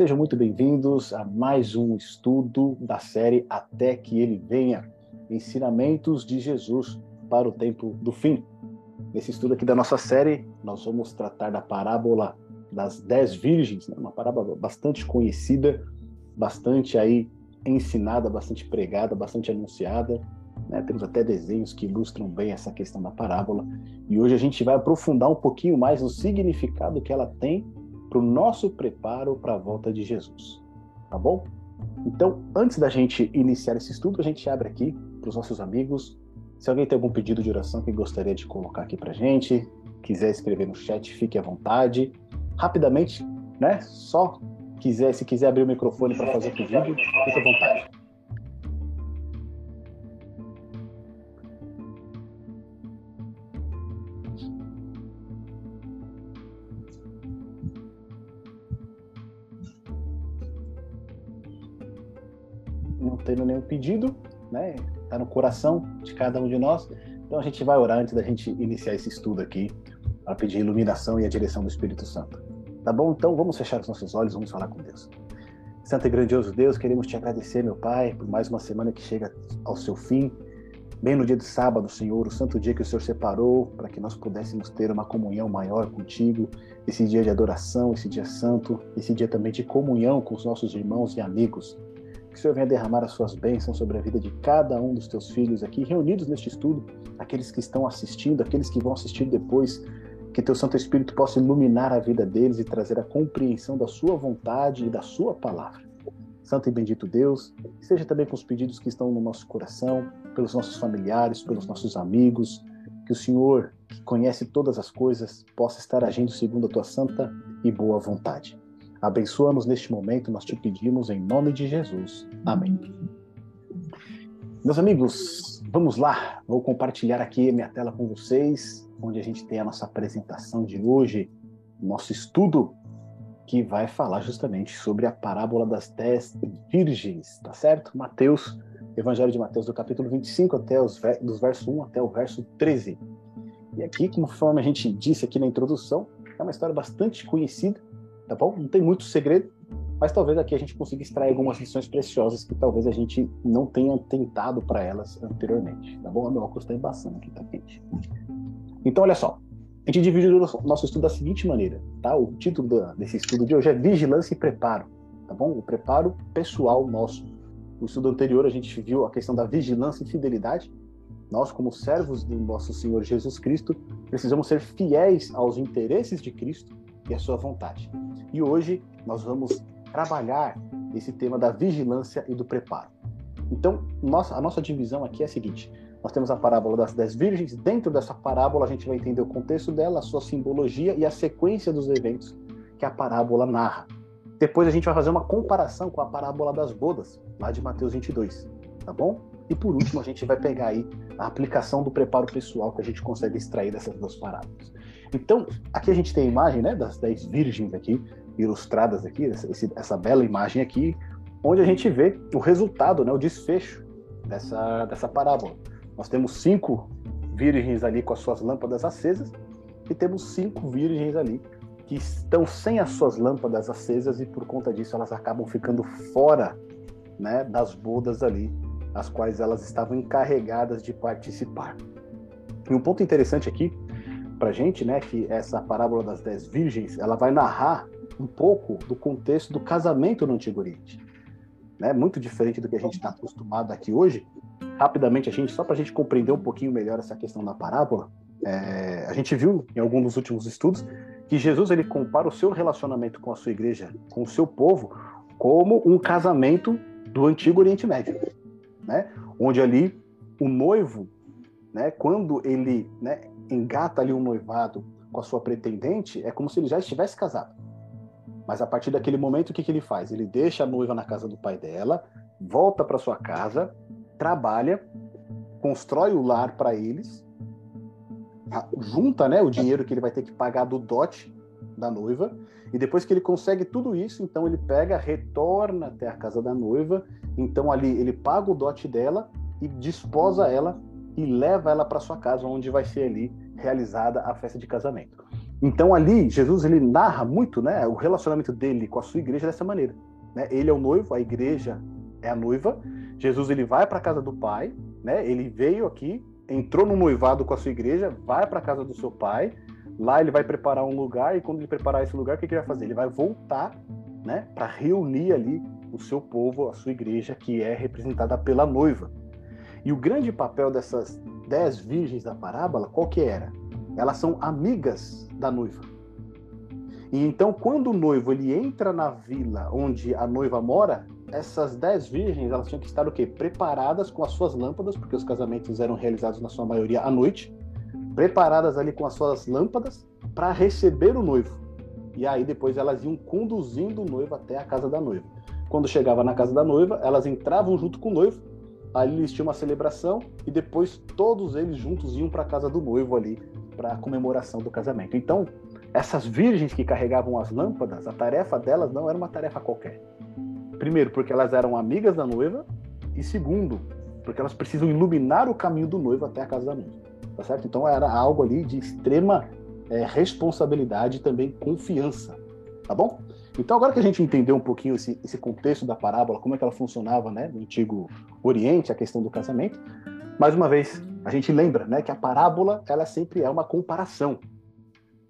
Sejam muito bem-vindos a mais um estudo da série Até que Ele Venha Ensinamentos de Jesus para o Tempo do Fim. Nesse estudo aqui da nossa série, nós vamos tratar da parábola das dez virgens, né? uma parábola bastante conhecida, bastante aí ensinada, bastante pregada, bastante anunciada. Né? Temos até desenhos que ilustram bem essa questão da parábola. E hoje a gente vai aprofundar um pouquinho mais no significado que ela tem para o nosso preparo para a volta de Jesus. Tá bom? Então, antes da gente iniciar esse estudo, a gente abre aqui para os nossos amigos. Se alguém tem algum pedido de oração que gostaria de colocar aqui para gente, quiser escrever no chat, fique à vontade. Rapidamente, né? Só quiser, se quiser abrir o microfone para fazer o pedido, fique à vontade. Tendo nenhum pedido, né? Está no coração de cada um de nós. Então a gente vai orar antes da gente iniciar esse estudo aqui, para pedir iluminação e a direção do Espírito Santo. Tá bom? Então vamos fechar os nossos olhos, vamos falar com Deus. Santo e grandioso Deus, queremos te agradecer, meu Pai, por mais uma semana que chega ao seu fim. Bem no dia de sábado, Senhor, o santo dia que o Senhor separou para que nós pudéssemos ter uma comunhão maior contigo, esse dia de adoração, esse dia santo, esse dia também de comunhão com os nossos irmãos e amigos. Que o Senhor venha derramar as suas bênçãos sobre a vida de cada um dos teus filhos aqui, reunidos neste estudo, aqueles que estão assistindo, aqueles que vão assistir depois, que teu Santo Espírito possa iluminar a vida deles e trazer a compreensão da sua vontade e da sua palavra. Santo e bendito Deus, esteja também com os pedidos que estão no nosso coração, pelos nossos familiares, pelos nossos amigos, que o Senhor, que conhece todas as coisas, possa estar agindo segundo a tua santa e boa vontade. Abençoa-nos neste momento, nós te pedimos em nome de Jesus. Amém. Meus amigos, vamos lá. Vou compartilhar aqui minha tela com vocês onde a gente tem a nossa apresentação de hoje, nosso estudo, que vai falar justamente sobre a parábola das dez virgens, tá certo? Mateus, Evangelho de Mateus, do capítulo 25 até os dos versos 1 até o verso 13. E aqui, conforme a gente disse aqui na introdução, é uma história bastante conhecida, tá bom? Não tem muito segredo, mas talvez aqui a gente consiga extrair algumas lições preciosas que talvez a gente não tenha tentado para elas anteriormente, tá bom? Meu óculos está embaçando aqui, tá quente. Então, olha só. A gente dividiu o nosso estudo da seguinte maneira, tá? O título desse estudo de hoje é Vigilância e Preparo, tá bom? O preparo pessoal nosso. No estudo anterior, a gente viu a questão da vigilância e fidelidade. Nós, como servos do nosso Senhor Jesus Cristo, precisamos ser fiéis aos interesses de Cristo e à sua vontade. E hoje nós vamos trabalhar esse tema da vigilância e do preparo. Então, nossa, a nossa divisão aqui é a seguinte: nós temos a parábola das dez virgens. Dentro dessa parábola, a gente vai entender o contexto dela, a sua simbologia e a sequência dos eventos que a parábola narra. Depois a gente vai fazer uma comparação com a parábola das bodas, lá de Mateus 22, tá bom? E por último, a gente vai pegar aí a aplicação do preparo pessoal que a gente consegue extrair dessas duas parábolas. Então, aqui a gente tem a imagem né, das dez virgens aqui, ilustradas aqui, essa, essa bela imagem aqui, onde a gente vê o resultado, né, o desfecho dessa, dessa parábola. Nós temos cinco virgens ali com as suas lâmpadas acesas e temos cinco virgens ali que estão sem as suas lâmpadas acesas e por conta disso elas acabam ficando fora né, das bodas ali, as quais elas estavam encarregadas de participar. E um ponto interessante aqui para gente, né, que essa parábola das dez virgens, ela vai narrar um pouco do contexto do casamento no Antigo Oriente, né, muito diferente do que a gente está acostumado aqui hoje, rapidamente, a gente, só para a gente compreender um pouquinho melhor essa questão da parábola, é, a gente viu em algum dos últimos estudos que Jesus ele compara o seu relacionamento com a sua igreja, com o seu povo, como um casamento do antigo Oriente Médio, né? Onde ali o noivo, né, quando ele né, engata ali um noivado com a sua pretendente, é como se ele já estivesse casado. Mas a partir daquele momento, o que, que ele faz? Ele deixa a noiva na casa do pai dela, volta para sua casa, trabalha, constrói o lar para eles, junta né, o dinheiro que ele vai ter que pagar do dote da noiva, e depois que ele consegue tudo isso, então ele pega, retorna até a casa da noiva, então ali ele paga o dote dela e desposa ela e leva ela para sua casa, onde vai ser ali realizada a festa de casamento. Então ali Jesus ele narra muito, né, o relacionamento dele com a sua igreja dessa maneira. Né? Ele é o noivo, a igreja é a noiva. Jesus ele vai para a casa do Pai, né? Ele veio aqui, entrou no noivado com a sua igreja, vai para a casa do seu Pai. Lá ele vai preparar um lugar e quando ele preparar esse lugar, o que, que ele vai fazer? Ele vai voltar, né, para reunir ali o seu povo, a sua igreja, que é representada pela noiva. E o grande papel dessas dez virgens da parábola, qual que era? Elas são amigas da noiva. E então, quando o noivo ele entra na vila onde a noiva mora, essas dez virgens elas tinham que estar o quê? Preparadas com as suas lâmpadas, porque os casamentos eram realizados na sua maioria à noite, preparadas ali com as suas lâmpadas para receber o noivo. E aí depois elas iam conduzindo o noivo até a casa da noiva. Quando chegava na casa da noiva, elas entravam junto com o noivo. Ali eles tinham uma celebração e depois todos eles juntos iam para a casa do noivo ali para a comemoração do casamento. Então, essas virgens que carregavam as lâmpadas, a tarefa delas não era uma tarefa qualquer. Primeiro, porque elas eram amigas da noiva, e segundo, porque elas precisam iluminar o caminho do noivo até a casa da noiva. Tá certo? Então era algo ali de extrema é, responsabilidade e também confiança. Tá bom? Então, agora que a gente entendeu um pouquinho esse, esse contexto da parábola, como é que ela funcionava né, no Antigo Oriente, a questão do casamento, mais uma vez, a gente lembra né, que a parábola ela sempre é uma comparação.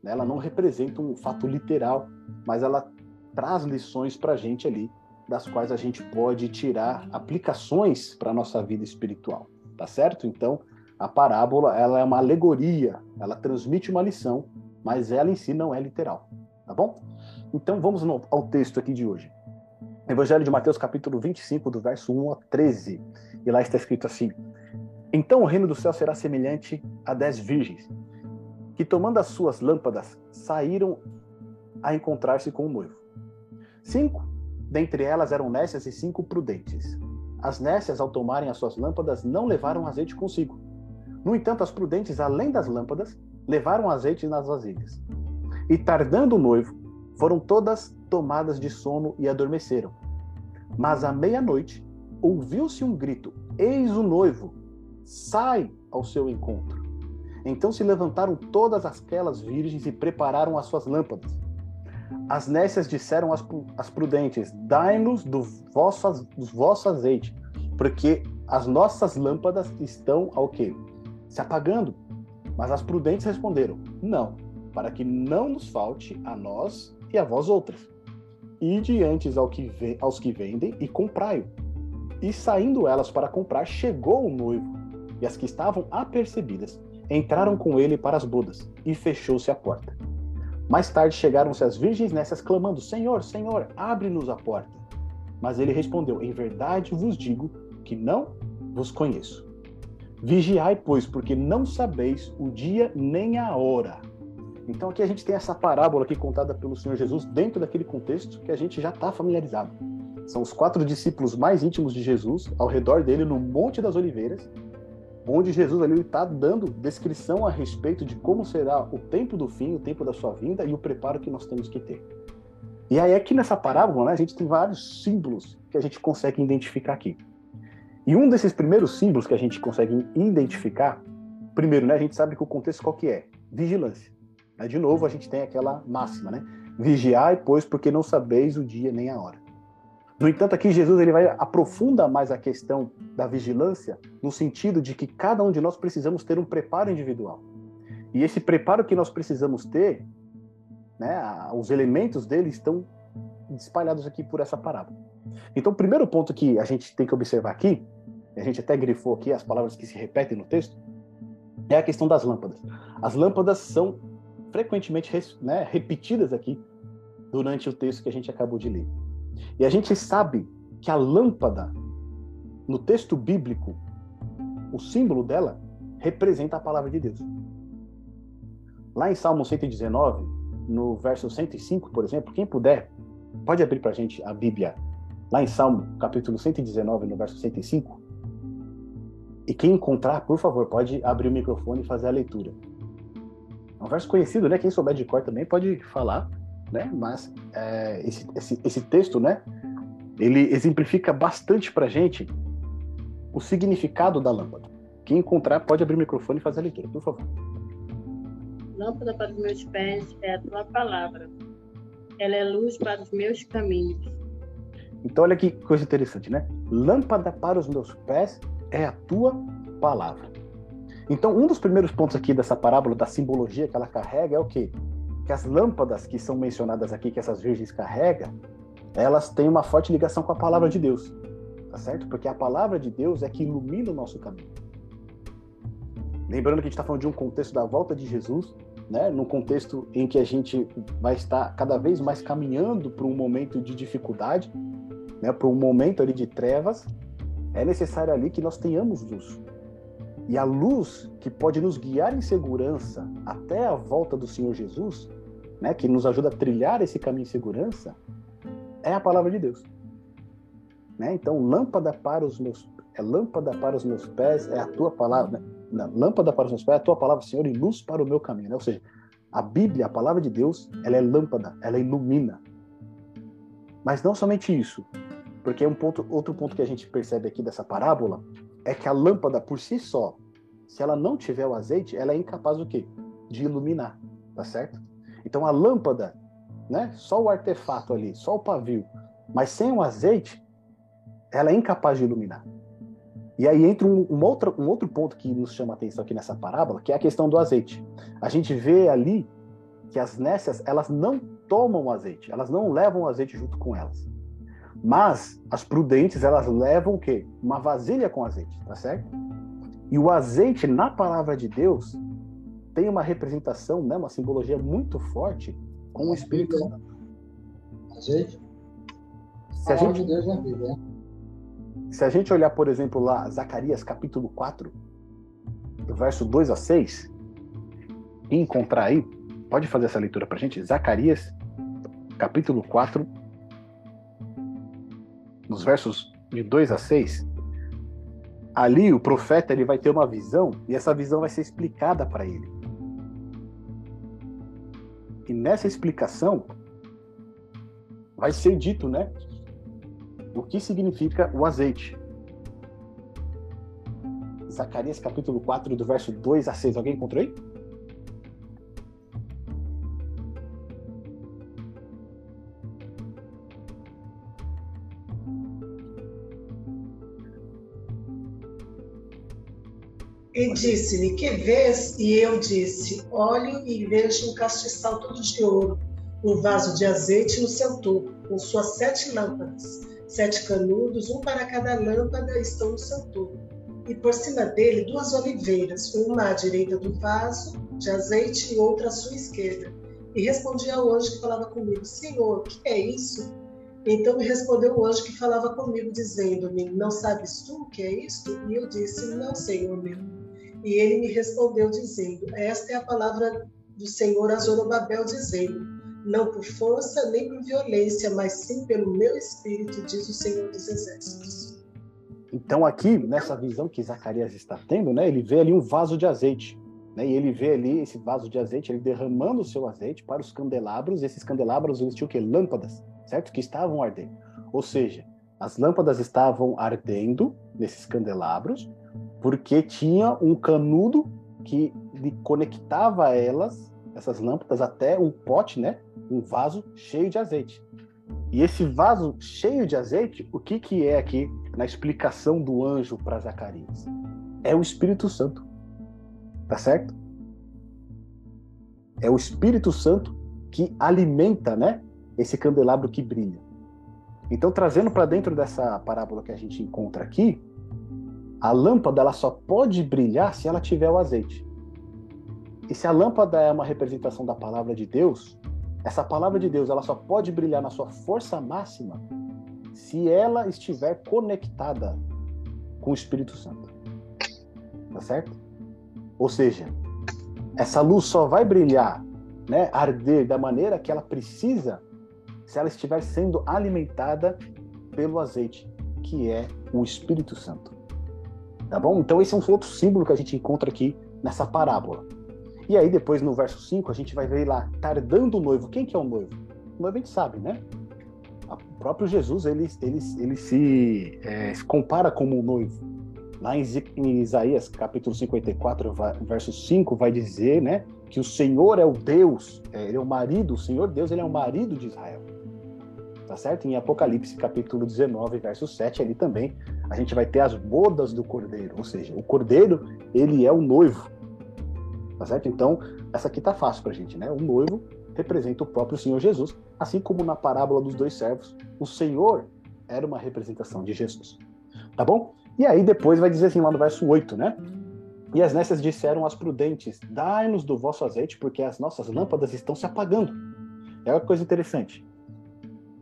Né? Ela não representa um fato literal, mas ela traz lições para a gente ali, das quais a gente pode tirar aplicações para a nossa vida espiritual, tá certo? Então, a parábola ela é uma alegoria, ela transmite uma lição, mas ela em si não é literal, tá bom? Então, vamos no, ao texto aqui de hoje. Evangelho de Mateus, capítulo 25, do verso 1 a 13. E lá está escrito assim: Então o reino do céu será semelhante a dez virgens que, tomando as suas lâmpadas, saíram a encontrar-se com o noivo. Cinco dentre elas eram nécias e cinco prudentes. As nécias, ao tomarem as suas lâmpadas, não levaram azeite consigo. No entanto, as prudentes, além das lâmpadas, levaram azeite nas vasilhas. E tardando o noivo, foram todas tomadas de sono e adormeceram. Mas à meia-noite, ouviu-se um grito: Eis o noivo! Sai ao seu encontro. Então se levantaram todas aquelas virgens e prepararam as suas lâmpadas. As nécias disseram às, prudentes: Dai-nos do vosso, do vosso azeite, porque as nossas lâmpadas estão ao quê? Se apagando. Mas as prudentes responderam: Não, para que não nos falte a nós e a vós outras. E diante ao que aos que vendem e comprai-o. E saindo elas para comprar, chegou o noivo, e as que estavam apercebidas entraram com ele para as bodas, e fechou-se a porta. Mais tarde chegaram-se as virgens nessas clamando: Senhor, Senhor, abre-nos a porta. Mas ele respondeu: Em verdade vos digo que não vos conheço. Vigiai, pois, porque não sabeis o dia nem a hora. Então aqui a gente tem essa parábola aqui contada pelo Senhor Jesus dentro daquele contexto que a gente já está familiarizado. São os quatro discípulos mais íntimos de Jesus ao redor dele no Monte das Oliveiras, onde Jesus ali está dando descrição a respeito de como será o tempo do fim, o tempo da sua vinda e o preparo que nós temos que ter. E aí aqui nessa parábola, né, a gente tem vários símbolos que a gente consegue identificar aqui. E um desses primeiros símbolos que a gente consegue identificar, primeiro, né, a gente sabe que o contexto qual que é? Vigilância. De novo, a gente tem aquela máxima, né? Vigiai, pois, porque não sabeis o dia nem a hora. No entanto, aqui Jesus ele vai aprofunda mais a questão da vigilância, no sentido de que cada um de nós precisamos ter um preparo individual. E esse preparo que nós precisamos ter, né, os elementos dele estão espalhados aqui por essa parábola. Então, o primeiro ponto que a gente tem que observar aqui, a gente até grifou aqui as palavras que se repetem no texto, é a questão das lâmpadas. As lâmpadas são frequentemente né, repetidas aqui durante o texto que a gente acabou de ler. E a gente sabe que a lâmpada, no texto bíblico, o símbolo dela representa a palavra de Deus. Lá em Salmo 119, no verso 105, por exemplo, quem puder, pode abrir para a gente a Bíblia. Lá em Salmo, capítulo 119, no verso 105. E quem encontrar, por favor, pode abrir o microfone e fazer a leitura. É um verso conhecido, né? Quem souber de cor também pode falar né? Mas é, esse, esse, esse texto, né? Ele exemplifica bastante para gente o significado da lâmpada. Quem encontrar pode abrir o microfone e fazer a leitura, por favor. Lâmpada para os meus pés é a tua palavra. Ela é luz para os meus caminhos. Então, olha que coisa interessante, né? Lâmpada para os meus pés é a tua palavra. Então, um dos primeiros pontos aqui dessa parábola, da simbologia que ela carrega, é o quê? Que as lâmpadas que são mencionadas aqui, que essas virgens carregam, elas têm uma forte ligação com a palavra de Deus. Tá certo? Porque a palavra de Deus é que ilumina o nosso caminho. Lembrando que a gente está falando de um contexto da volta de Jesus, né? Num contexto em que a gente vai estar cada vez mais caminhando para um momento de dificuldade, né? Para um momento ali de trevas, é necessário ali que nós tenhamos luz. E a luz que pode nos guiar em segurança até a volta do Senhor Jesus, né, que nos ajuda a trilhar esse caminho em segurança, é a palavra de Deus. Né? Então, lâmpada para os meus é lâmpada para os meus pés é a tua palavra. Né? Lâmpada para os meus pés é a tua palavra, Senhor, e luz para o meu caminho. Né? Ou seja, a Bíblia, a palavra de Deus, ela é lâmpada, ela ilumina. Mas não somente isso, porque um ponto, outro ponto que a gente percebe aqui dessa parábola é que a lâmpada por si só, se ela não tiver o azeite, ela é incapaz do quê? De iluminar, tá certo? Então a lâmpada, né? Só o artefato ali, só o pavio, mas sem o azeite, ela é incapaz de iluminar. E aí entra um, um, outro, um outro ponto que nos chama a atenção aqui nessa parábola, que é a questão do azeite. A gente vê ali que as nécias, elas não tomam azeite, elas não levam o azeite junto com elas. Mas as prudentes, elas levam o quê? Uma vasilha com azeite, tá certo? E o azeite, na palavra de Deus, tem uma representação, né, uma simbologia muito forte com o Espírito Santo. Azeite? Se a, gente, de Deus na Bíblia, né? se a gente olhar, por exemplo, lá, Zacarias capítulo 4, do verso 2 a 6, e encontrar aí, pode fazer essa leitura pra gente? Zacarias capítulo 4, nos versos de 2 a 6, ali o profeta ele vai ter uma visão e essa visão vai ser explicada para ele. E nessa explicação vai ser dito, né, o que significa o azeite. Zacarias capítulo 4, do verso 2 a 6. Alguém encontrou aí? E disse-me, que vês? E eu disse, olho e vejo um castiçal todo de ouro, um vaso de azeite no seu topo, com suas sete lâmpadas. Sete canudos, um para cada lâmpada, estão no seu topo. E por cima dele duas oliveiras, uma à direita do vaso de azeite e outra à sua esquerda. E respondi ao anjo que falava comigo, Senhor, que é isso? Então me respondeu o anjo que falava comigo, dizendo-me: Não sabes tu o que é isto? E eu disse: Não, Senhor meu. E ele me respondeu, dizendo: Esta é a palavra do Senhor a Zorobabel, dizendo: Não por força nem por violência, mas sim pelo meu espírito, diz o Senhor dos Exércitos. Então, aqui, nessa visão que Zacarias está tendo, né, ele vê ali um vaso de azeite. Né, e ele vê ali esse vaso de azeite, ele derramando o seu azeite para os candelabros. Esses candelabros eles tinham o quê? Lâmpadas, certo? Que estavam ardendo. Ou seja, as lâmpadas estavam ardendo nesses candelabros, porque tinha um canudo que conectava elas, essas lâmpadas, até um pote, né? Um vaso cheio de azeite. E esse vaso cheio de azeite, o que, que é aqui na explicação do anjo para Zacarias? É o Espírito Santo. Tá certo? É o Espírito Santo que alimenta, né? Esse candelabro que brilha. Então, trazendo para dentro dessa parábola que a gente encontra aqui, a lâmpada ela só pode brilhar se ela tiver o azeite. E se a lâmpada é uma representação da palavra de Deus, essa palavra de Deus ela só pode brilhar na sua força máxima se ela estiver conectada com o Espírito Santo. Tá certo? Ou seja, essa luz só vai brilhar, né, arder da maneira que ela precisa se ela estiver sendo alimentada pelo azeite, que é o Espírito Santo. Tá bom? Então esse é um outro símbolo que a gente encontra aqui nessa parábola. E aí depois no verso 5 a gente vai ver lá, tardando o noivo. Quem que é o noivo? O noivo a gente sabe, né? O próprio Jesus, ele, ele, ele se, é, se compara como um noivo. Lá em Isaías, capítulo 54, verso 5, vai dizer, né, que o Senhor é o Deus, é, ele é o marido, o Senhor Deus, ele é o marido de Israel. Tá certo? Em Apocalipse, capítulo 19, verso 7, ali também, a gente vai ter as bodas do Cordeiro, ou seja, o Cordeiro, ele é o noivo. Tá certo? Então, essa aqui tá fácil pra gente, né? O noivo representa o próprio Senhor Jesus, assim como na parábola dos dois servos, o Senhor era uma representação de Jesus. Tá bom? E aí depois vai dizer assim lá no verso 8, né? E as nécias disseram às prudentes: Dai-nos do vosso azeite, porque as nossas lâmpadas estão se apagando. É uma coisa interessante.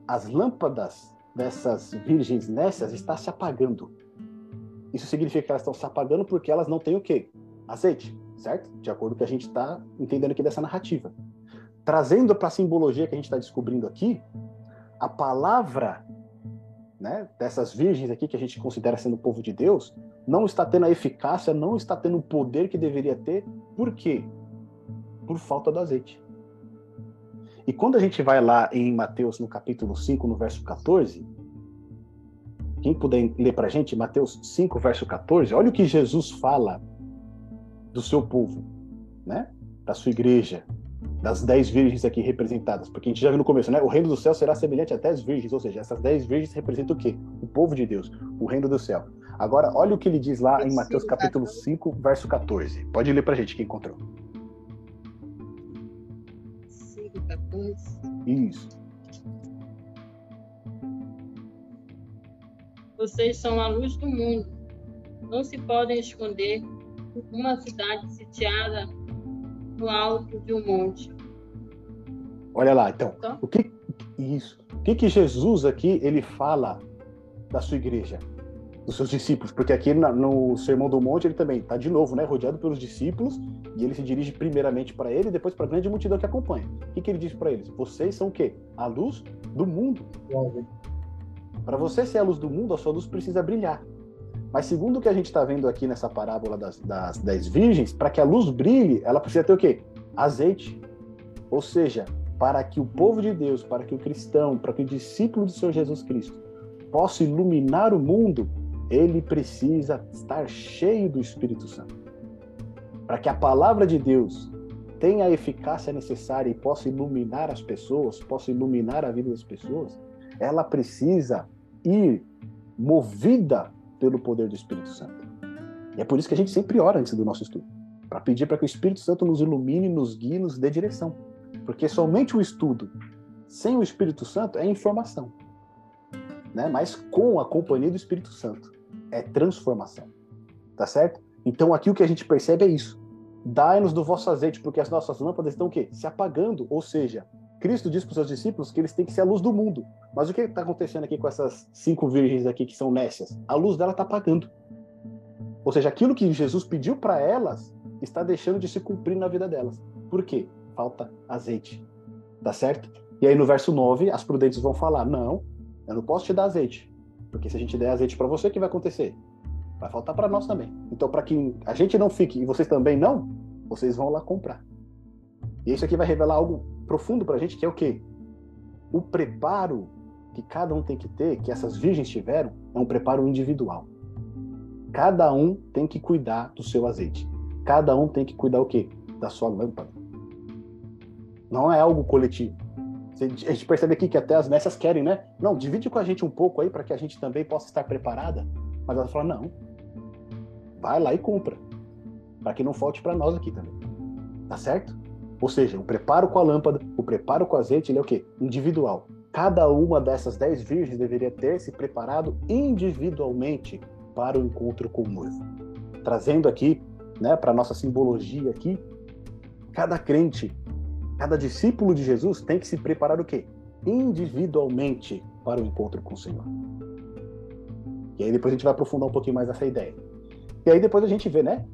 As lâmpadas dessas virgens nécias estão se apagando. Isso significa que elas estão se apagando porque elas não têm o quê? Azeite, certo? De acordo com o que a gente está entendendo aqui dessa narrativa. Trazendo para a simbologia que a gente está descobrindo aqui, a palavra né, dessas virgens aqui que a gente considera sendo o povo de Deus, não está tendo a eficácia, não está tendo o poder que deveria ter. Por quê? Por falta do azeite. E quando a gente vai lá em Mateus, no capítulo 5, no verso 14, quem puder ler para a gente, Mateus 5, verso 14, olha o que Jesus fala do seu povo, né? da sua igreja, das dez virgens aqui representadas, porque a gente já viu no começo, né? O reino do céu será semelhante a dez virgens, ou seja, essas dez virgens representam o quê? O povo de Deus, o reino do céu. Agora, olha o que ele diz lá em Mateus capítulo 5, verso 14. Pode ler pra gente quem encontrou. 5, 14. Isso. Vocês são a luz do mundo. Não se podem esconder uma cidade sitiada no alto de um monte. Olha lá, então, então? o que isso? O que que Jesus aqui ele fala da sua igreja, dos seus discípulos? Porque aqui no Sermão do Monte ele também está de novo, né, rodeado pelos discípulos e ele se dirige primeiramente para ele e depois para a grande multidão que acompanha. O que que ele diz para eles? Vocês são o quê? A luz do mundo. Para você ser a luz do mundo, a sua luz precisa brilhar. Mas segundo o que a gente está vendo aqui nessa parábola das, das dez virgens, para que a luz brilhe, ela precisa ter o quê? Azeite. Ou seja, para que o povo de Deus, para que o cristão, para que o discípulo do Senhor Jesus Cristo possa iluminar o mundo, ele precisa estar cheio do Espírito Santo. Para que a palavra de Deus tenha a eficácia necessária e possa iluminar as pessoas, possa iluminar a vida das pessoas, ela precisa ir movida pelo poder do Espírito Santo. E é por isso que a gente sempre ora antes do nosso estudo, para pedir para que o Espírito Santo nos ilumine, nos guie, nos dê direção. Porque somente o estudo sem o Espírito Santo é informação. Né? Mas com a companhia do Espírito Santo é transformação. Tá certo? Então aqui o que a gente percebe é isso. Dai-nos do vosso azeite, porque as nossas lâmpadas estão o quê? Se apagando, ou seja, Cristo diz para os seus discípulos que eles têm que ser a luz do mundo. Mas o que está acontecendo aqui com essas cinco virgens aqui que são nécias? A luz dela está apagando. Ou seja, aquilo que Jesus pediu para elas está deixando de se cumprir na vida delas. Por quê? Falta azeite. Tá certo? E aí no verso 9, as prudentes vão falar: Não, eu não posso te dar azeite. Porque se a gente der azeite para você, o que vai acontecer? Vai faltar para nós também. Então, para que a gente não fique e vocês também não, vocês vão lá comprar. E isso aqui vai revelar algo profundo para a gente, que é o quê? O preparo que cada um tem que ter, que essas virgens tiveram, é um preparo individual. Cada um tem que cuidar do seu azeite. Cada um tem que cuidar o quê? Da sua lâmpada. Não é algo coletivo. A gente percebe aqui que até as nessas querem, né? Não, divide com a gente um pouco aí para que a gente também possa estar preparada. Mas ela fala: não, vai lá e compra, para que não falte para nós aqui também. Tá certo? Ou seja, o preparo com a lâmpada, o preparo com o azeite, ele é o quê? Individual. Cada uma dessas dez virgens deveria ter se preparado individualmente para o encontro com o noivo. Trazendo aqui, né, para nossa simbologia aqui, cada crente, cada discípulo de Jesus tem que se preparar o quê? Individualmente para o encontro com o Senhor. E aí depois a gente vai aprofundar um pouquinho mais essa ideia. E aí depois a gente vê, né,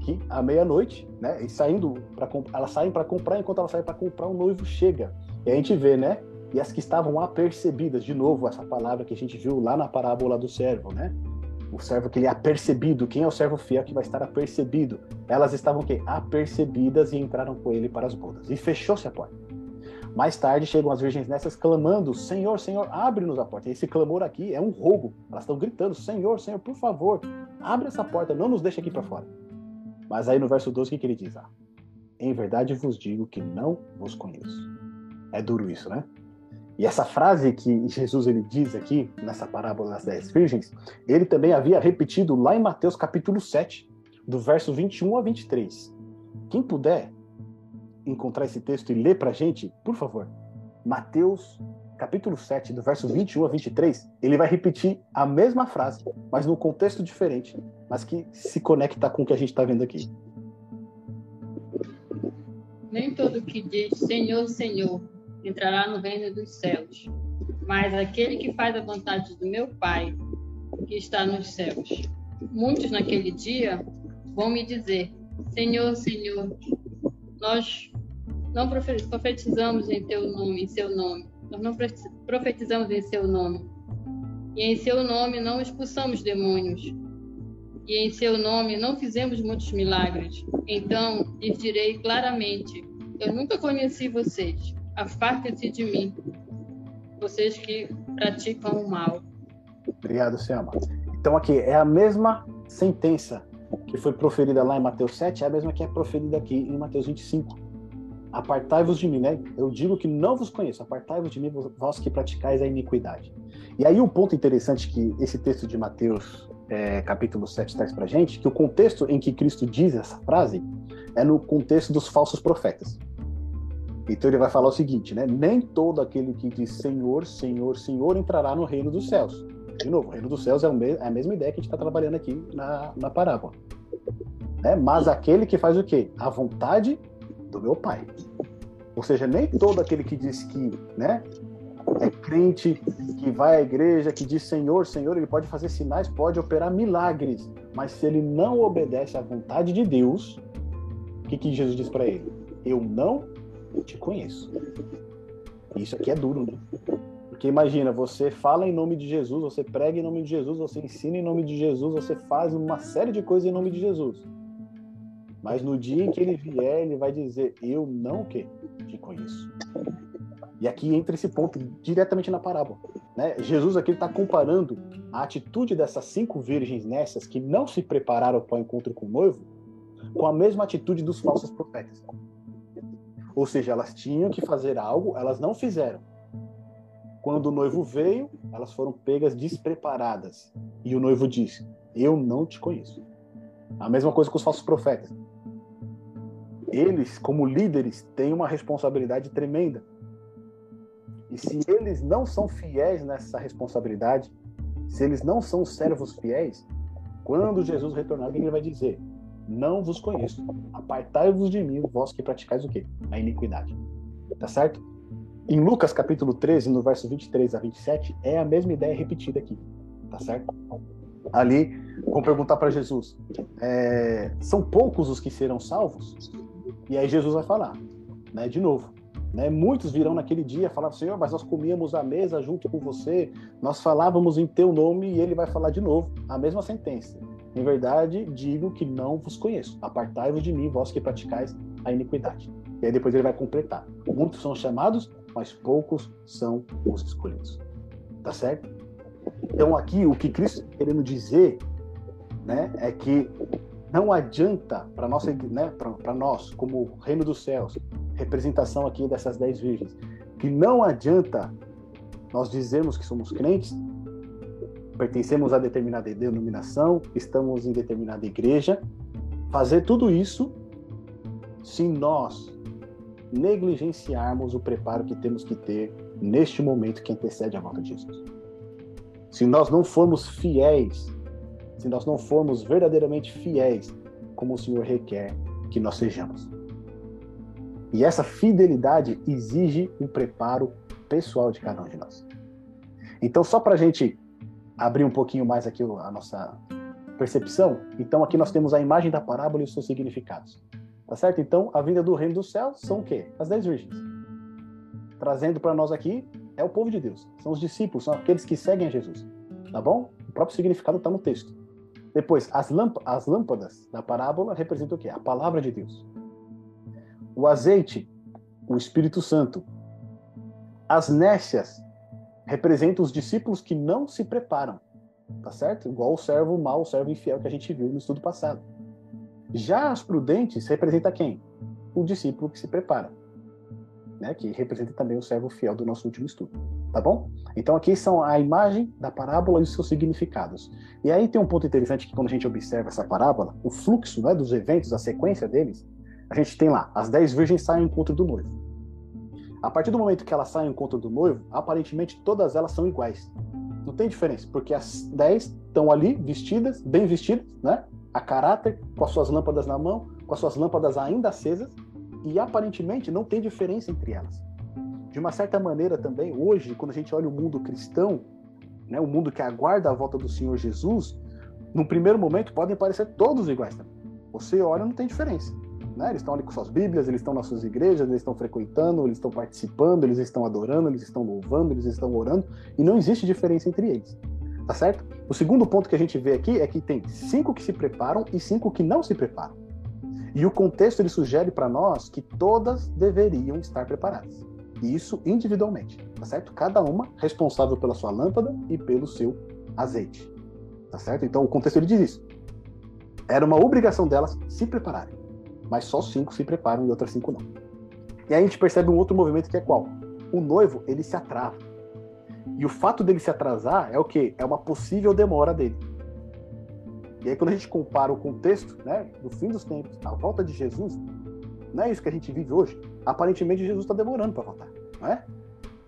que à meia-noite, né, e saindo para elas saem para comprar, enquanto elas saem para comprar, o noivo chega. E a gente vê, né, e as que estavam apercebidas, de novo essa palavra que a gente viu lá na parábola do servo, né? O servo que ele é apercebido, quem é o servo fiel que vai estar apercebido? Elas estavam que apercebidas e entraram com ele para as bodas. E fechou-se a porta. Mais tarde chegam as virgens nessas clamando: Senhor, Senhor, abre-nos a porta. Esse clamor aqui é um rogo. Elas estão gritando: Senhor, Senhor, por favor, abre essa porta, não nos deixa aqui para fora. Mas aí no verso 12, o que, que ele diz? Ah, em verdade vos digo que não vos conheço. É duro isso, né? E essa frase que Jesus ele diz aqui, nessa parábola das dez virgens, ele também havia repetido lá em Mateus capítulo 7, do verso 21 a 23. Quem puder encontrar esse texto e ler para a gente, por favor. Mateus capítulo 7, do verso 21 a 23, ele vai repetir a mesma frase, mas num contexto diferente, mas que se conecta com o que a gente está vendo aqui. Nem todo que diz Senhor, Senhor entrará no reino dos céus, mas aquele que faz a vontade do meu Pai, que está nos céus. Muitos naquele dia vão me dizer: Senhor, Senhor, nós não profetizamos em teu nome, em seu nome. Nós não profetizamos em seu nome. E em seu nome não expulsamos demônios. E em seu nome não fizemos muitos milagres. Então lhes direi claramente: Eu nunca conheci vocês afastem-se de mim, vocês que praticam o mal. Obrigado, Selma. Então aqui é a mesma sentença que foi proferida lá em Mateus 7, é a mesma que é proferida aqui em Mateus 25. Apartai-vos de mim, né? Eu digo que não vos conheço. Apartai-vos de mim, vós que praticais a iniquidade. E aí um ponto interessante que esse texto de Mateus, é, capítulo 7, traz pra gente, que o contexto em que Cristo diz essa frase é no contexto dos falsos profetas. Então ele vai falar o seguinte, né? Nem todo aquele que diz Senhor, Senhor, Senhor entrará no reino dos céus. De novo, o reino dos céus é, é a mesma ideia que a gente está trabalhando aqui na, na parábola. Né? Mas aquele que faz o quê? A vontade do meu Pai. Ou seja, nem todo aquele que diz que né, é crente, que vai à igreja, que diz Senhor, Senhor, ele pode fazer sinais, pode operar milagres. Mas se ele não obedece à vontade de Deus, o que, que Jesus diz para ele? Eu não eu te conheço. Isso aqui é duro, né? Porque imagina, você fala em nome de Jesus, você prega em nome de Jesus, você ensina em nome de Jesus, você faz uma série de coisas em nome de Jesus. Mas no dia em que ele vier, ele vai dizer: Eu não que te conheço. E aqui entra esse ponto diretamente na parábola. Né? Jesus aqui está comparando a atitude dessas cinco virgens nessas que não se prepararam para o encontro com o noivo com a mesma atitude dos falsos profetas. Ou seja, elas tinham que fazer algo, elas não fizeram. Quando o noivo veio, elas foram pegas despreparadas. E o noivo disse: Eu não te conheço. A mesma coisa com os falsos profetas. Eles, como líderes, têm uma responsabilidade tremenda. E se eles não são fiéis nessa responsabilidade, se eles não são servos fiéis, quando Jesus retornar, o que ele vai dizer? Não vos conheço. Apartai-vos de mim, vós que praticais o quê? A iniquidade. Tá certo? Em Lucas capítulo 13, no verso 23 a 27, é a mesma ideia repetida aqui. Tá certo? Ali, vão perguntar para Jesus: é, são poucos os que serão salvos? E aí Jesus vai falar, né, de novo. Né, muitos virão naquele dia falar, Senhor, mas nós comíamos à mesa junto com você, nós falávamos em teu nome, e ele vai falar de novo a mesma sentença. Em verdade, digo que não vos conheço. Apartai-vos de mim, vós que praticais a iniquidade. E aí depois ele vai completar. Muitos são chamados, mas poucos são os escolhidos. Tá certo? Então aqui o que Cristo está querendo dizer, né, é que não adianta para nossa, né, para nós como reino dos céus, representação aqui dessas dez virgens, que não adianta nós dizermos que somos crentes pertencemos a determinada denominação, estamos em determinada igreja, fazer tudo isso se nós negligenciarmos o preparo que temos que ter neste momento que antecede a volta de Jesus. Se nós não formos fiéis, se nós não formos verdadeiramente fiéis como o Senhor requer que nós sejamos. E essa fidelidade exige um preparo pessoal de cada um de nós. Então, só para a gente abrir um pouquinho mais aqui a nossa percepção, então aqui nós temos a imagem da parábola e os seus significados. Tá certo? Então, a vinda do reino do céu são o quê? As dez virgens. Trazendo para nós aqui é o povo de Deus. São os discípulos, são aqueles que seguem a Jesus. Tá bom? O próprio significado está no texto. Depois, as, as lâmpadas da parábola representam o quê? A palavra de Deus. O azeite, o Espírito Santo. As nécias representa os discípulos que não se preparam. tá certo? Igual o servo mau, o servo infiel que a gente viu no estudo passado. Já as prudentes representa quem? O discípulo que se prepara, né? Que representa também o servo fiel do nosso último estudo, tá bom? Então aqui são a imagem da parábola e os seus significados. E aí tem um ponto interessante que quando a gente observa essa parábola, o fluxo, né, dos eventos, a sequência deles, a gente tem lá, as dez virgens saem ao encontro do noivo. A partir do momento que elas saem ao encontro do noivo, aparentemente todas elas são iguais. Não tem diferença, porque as dez estão ali vestidas, bem vestidas, né? A caráter, com as suas lâmpadas na mão, com as suas lâmpadas ainda acesas, e aparentemente não tem diferença entre elas. De uma certa maneira também, hoje, quando a gente olha o mundo cristão, né, o mundo que aguarda a volta do Senhor Jesus, no primeiro momento podem parecer todos iguais também. Você olha, não tem diferença. Né? Eles estão ali com suas Bíblias, eles estão nas suas igrejas, eles estão frequentando, eles estão participando, eles estão adorando, eles estão louvando, eles estão orando, e não existe diferença entre eles. Tá certo? O segundo ponto que a gente vê aqui é que tem cinco que se preparam e cinco que não se preparam. E o contexto ele sugere para nós que todas deveriam estar preparadas. E isso individualmente, tá certo? Cada uma responsável pela sua lâmpada e pelo seu azeite. Tá certo? Então o contexto ele diz isso. Era uma obrigação delas se prepararem mas só cinco se preparam e outras cinco não. E aí a gente percebe um outro movimento que é qual? O noivo, ele se atrasa. E o fato dele se atrasar é o quê? É uma possível demora dele. E aí quando a gente compara o contexto, né, do fim dos tempos, a volta de Jesus, não é isso que a gente vive hoje. Aparentemente Jesus está demorando para voltar, não é?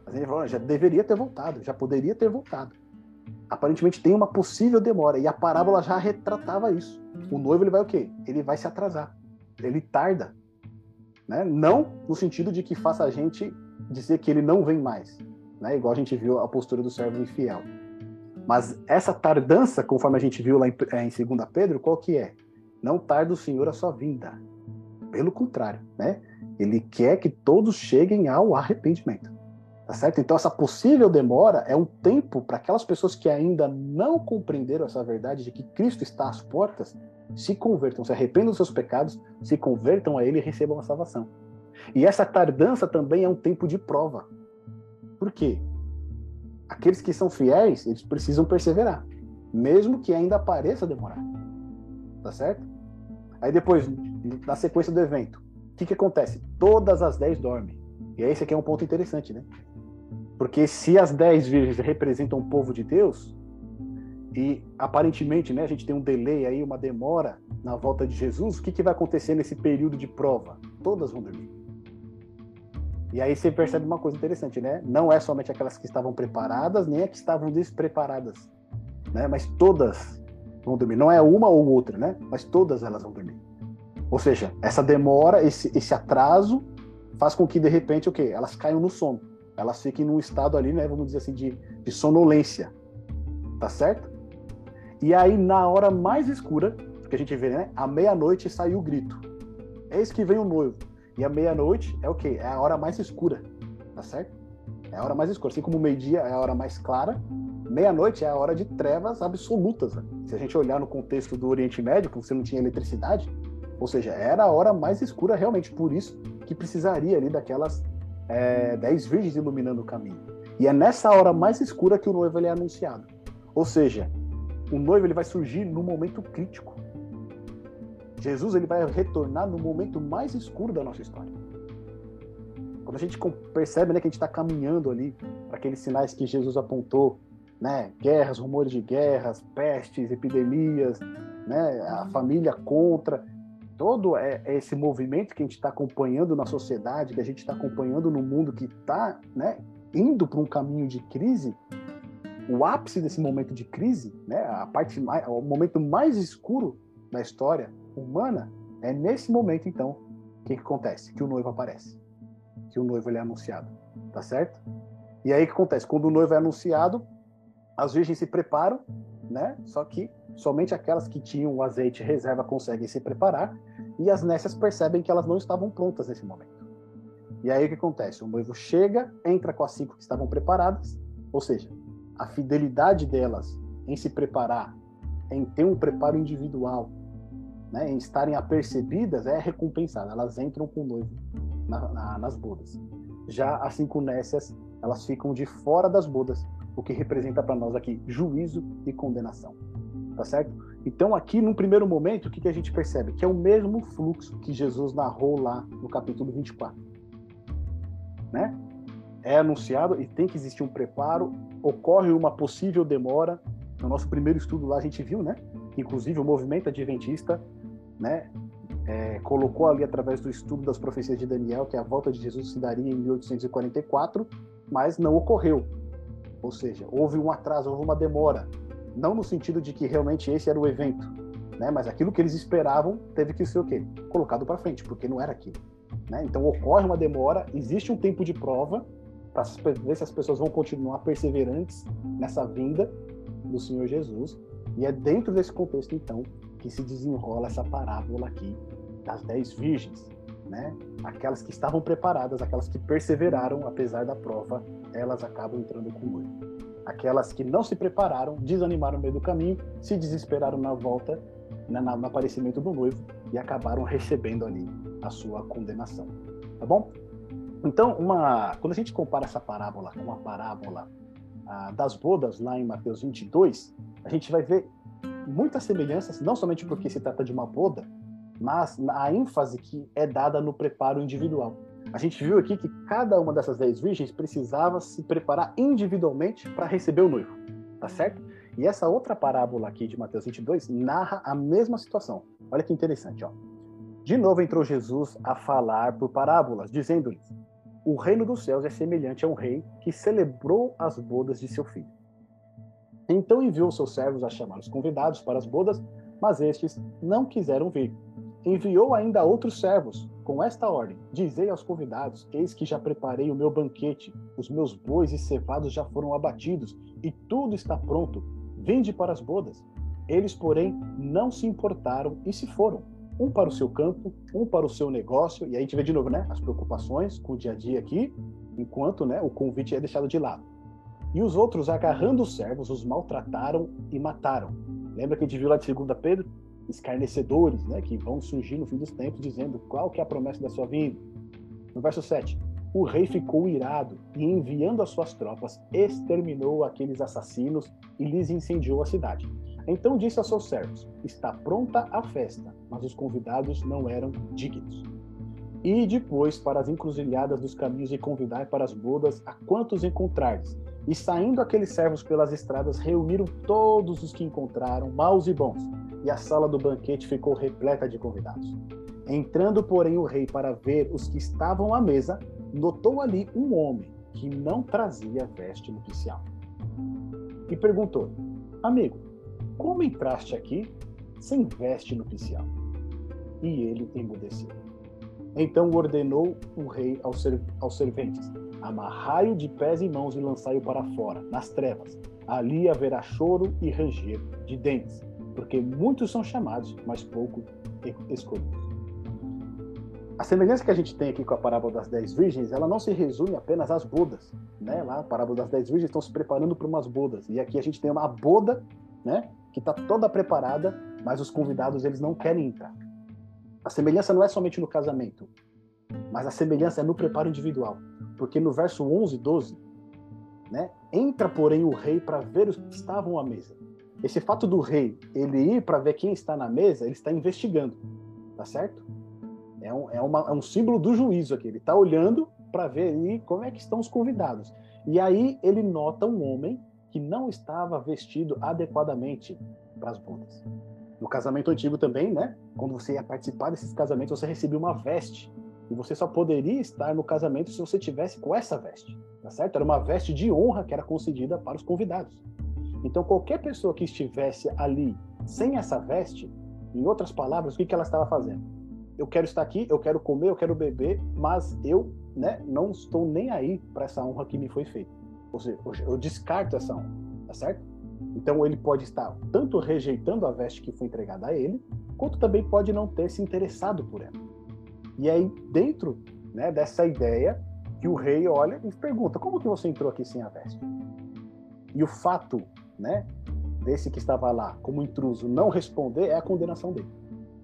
Mas gente fala, já deveria ter voltado, já poderia ter voltado. Aparentemente tem uma possível demora e a parábola já retratava isso. O noivo ele vai o quê? Ele vai se atrasar ele tarda. Né? Não no sentido de que faça a gente dizer que ele não vem mais, né? igual a gente viu a postura do servo infiel. Mas essa tardança, conforme a gente viu lá em, é, em 2 Pedro, qual que é? Não tarda o Senhor a sua vinda. Pelo contrário, né? Ele quer que todos cheguem ao arrependimento. Tá certo? Então, essa possível demora é um tempo para aquelas pessoas que ainda não compreenderam essa verdade de que Cristo está às portas, se convertam, se arrependam dos seus pecados, se convertam a Ele e recebam a salvação. E essa tardança também é um tempo de prova. Por quê? Aqueles que são fiéis, eles precisam perseverar, mesmo que ainda pareça demorar. Tá certo? Aí depois, na sequência do evento, o que, que acontece? Todas as dez dormem. E esse aqui é um ponto interessante, né? Porque se as dez virgens representam o povo de Deus, e aparentemente né, a gente tem um delay aí, uma demora na volta de Jesus, o que, que vai acontecer nesse período de prova? Todas vão dormir. E aí você percebe uma coisa interessante, né? Não é somente aquelas que estavam preparadas, nem as que estavam despreparadas, né? Mas todas vão dormir. Não é uma ou outra, né? Mas todas elas vão dormir. Ou seja, essa demora, esse, esse atraso, faz com que de repente o quê? Elas caiam no sono elas fiquem num estado ali, né, vamos dizer assim, de, de sonolência. Tá certo? E aí, na hora mais escura, que a gente vê, né? À meia-noite saiu o grito. Eis que vem o noivo. E a meia-noite é o quê? É a hora mais escura. Tá certo? É a hora mais escura. Assim como meio-dia é a hora mais clara, meia-noite é a hora de trevas absolutas. Né? Se a gente olhar no contexto do Oriente Médio, que você não tinha eletricidade, ou seja, era a hora mais escura realmente. Por isso que precisaria ali daquelas é, dez virgens iluminando o caminho. E é nessa hora mais escura que o noivo ele é anunciado. Ou seja, o noivo ele vai surgir no momento crítico. Jesus ele vai retornar no momento mais escuro da nossa história. Quando a gente percebe né, que a gente está caminhando ali para aqueles sinais que Jesus apontou, né, guerras, rumores de guerras, pestes, epidemias, né, a família contra, todo é, é esse movimento que a gente está acompanhando na sociedade, que a gente está acompanhando no mundo que está né, indo para um caminho de crise, o ápice desse momento de crise, né, a parte mais, o momento mais escuro da história humana, é nesse momento então que, que acontece, que o noivo aparece, que o noivo ele é anunciado, tá certo? E aí o que acontece? Quando o noivo é anunciado, as virgens se preparam, né? Só que somente aquelas que tinham o azeite reserva conseguem se preparar e as nécias percebem que elas não estavam prontas nesse momento. E aí o que acontece? O noivo chega, entra com as cinco que estavam preparadas, ou seja, a fidelidade delas em se preparar, em ter um preparo individual, né, em estarem apercebidas, é recompensada. Elas entram com o noivo na, na, nas bodas. Já as cinco nécias, elas ficam de fora das bodas, o que representa para nós aqui juízo e condenação. Tá certo? Então, aqui, num primeiro momento, o que, que a gente percebe? Que é o mesmo fluxo que Jesus narrou lá no capítulo 24. Né? É anunciado e tem que existir um preparo, ocorre uma possível demora. No nosso primeiro estudo lá, a gente viu, né? Inclusive, o movimento adventista né, é, colocou ali através do estudo das profecias de Daniel que a volta de Jesus se daria em 1844, mas não ocorreu. Ou seja, houve um atraso, houve uma demora. Não no sentido de que realmente esse era o evento, né? mas aquilo que eles esperavam teve que ser o quê? Colocado para frente, porque não era aquilo. Né? Então ocorre uma demora, existe um tempo de prova para ver se as pessoas vão continuar perseverantes nessa vinda do Senhor Jesus. E é dentro desse contexto, então, que se desenrola essa parábola aqui das dez virgens, né? Aquelas que estavam preparadas, aquelas que perseveraram apesar da prova, elas acabam entrando com o noivo. Aquelas que não se prepararam, desanimaram no meio do caminho, se desesperaram na volta, né, no aparecimento do noivo e acabaram recebendo ali a sua condenação. Tá bom? Então, uma, quando a gente compara essa parábola com a parábola ah, das bodas lá em Mateus 22, a gente vai ver muitas semelhanças, não somente porque se trata de uma boda, mas a ênfase que é dada no preparo individual. A gente viu aqui que cada uma dessas dez virgens precisava se preparar individualmente para receber o noivo, tá certo? E essa outra parábola aqui de Mateus 22 narra a mesma situação. Olha que interessante, ó. De novo entrou Jesus a falar por parábolas, dizendo-lhes: O reino dos céus é semelhante a um rei que celebrou as bodas de seu filho. Então enviou seus servos a chamar os convidados para as bodas, mas estes não quiseram vir. Enviou ainda outros servos, com esta ordem: Dizei aos convidados: Eis que já preparei o meu banquete, os meus bois e cevados já foram abatidos, e tudo está pronto. Vinde para as bodas. Eles, porém, não se importaram e se foram. Um para o seu campo, um para o seu negócio, e aí a gente vê de novo, né? As preocupações com o dia a dia aqui, enquanto né, o convite é deixado de lado. E os outros, agarrando os servos, os maltrataram e mataram. Lembra que a gente viu lá de 2 Pedro? escarnecedores, né, que vão surgir no fim dos tempos dizendo qual que é a promessa da sua vinda. No verso 7, o rei ficou irado e enviando as suas tropas exterminou aqueles assassinos e lhes incendiou a cidade. Então disse aos seus servos: Está pronta a festa, mas os convidados não eram dignos. E depois para as encruzilhadas dos caminhos e convidai para as bodas a quantos encontrardes. E saindo aqueles servos pelas estradas, reuniram todos os que encontraram, maus e bons, e a sala do banquete ficou repleta de convidados. Entrando, porém, o rei para ver os que estavam à mesa, notou ali um homem que não trazia veste nupcial. E perguntou: Amigo, como entraste aqui sem veste nupcial? E ele emudeceu. Então ordenou o rei aos, aos serventes: Amarrai-o de pés e mãos e lançai-o para fora, nas trevas. Ali haverá choro e ranger de dentes porque muitos são chamados, mas pouco escolhidos. A semelhança que a gente tem aqui com a parábola das dez virgens, ela não se resume apenas às bodas, né? Lá, a parábola das dez virgens estão se preparando para umas bodas, e aqui a gente tem uma boda, né? Que está toda preparada, mas os convidados eles não querem entrar. A semelhança não é somente no casamento, mas a semelhança é no preparo individual, porque no verso 11 e 12, né? Entra, porém, o rei para ver os que estavam à mesa. Esse fato do rei ele ir para ver quem está na mesa, ele está investigando, tá certo? É um, é uma, é um símbolo do juízo aqui. Ele está olhando para ver ali como é que estão os convidados. E aí ele nota um homem que não estava vestido adequadamente para as bodas. No casamento antigo também, né? Quando você ia participar desses casamentos, você recebia uma veste. E você só poderia estar no casamento se você tivesse com essa veste, tá certo? Era uma veste de honra que era concedida para os convidados. Então, qualquer pessoa que estivesse ali sem essa veste, em outras palavras, o que, que ela estava fazendo? Eu quero estar aqui, eu quero comer, eu quero beber, mas eu né, não estou nem aí para essa honra que me foi feita. Ou seja, eu descarto essa honra, tá certo? Então, ele pode estar tanto rejeitando a veste que foi entregada a ele, quanto também pode não ter se interessado por ela. E aí, dentro né, dessa ideia, que o rei olha e pergunta: como que você entrou aqui sem a veste? E o fato né, desse que estava lá como intruso não responder é a condenação dele,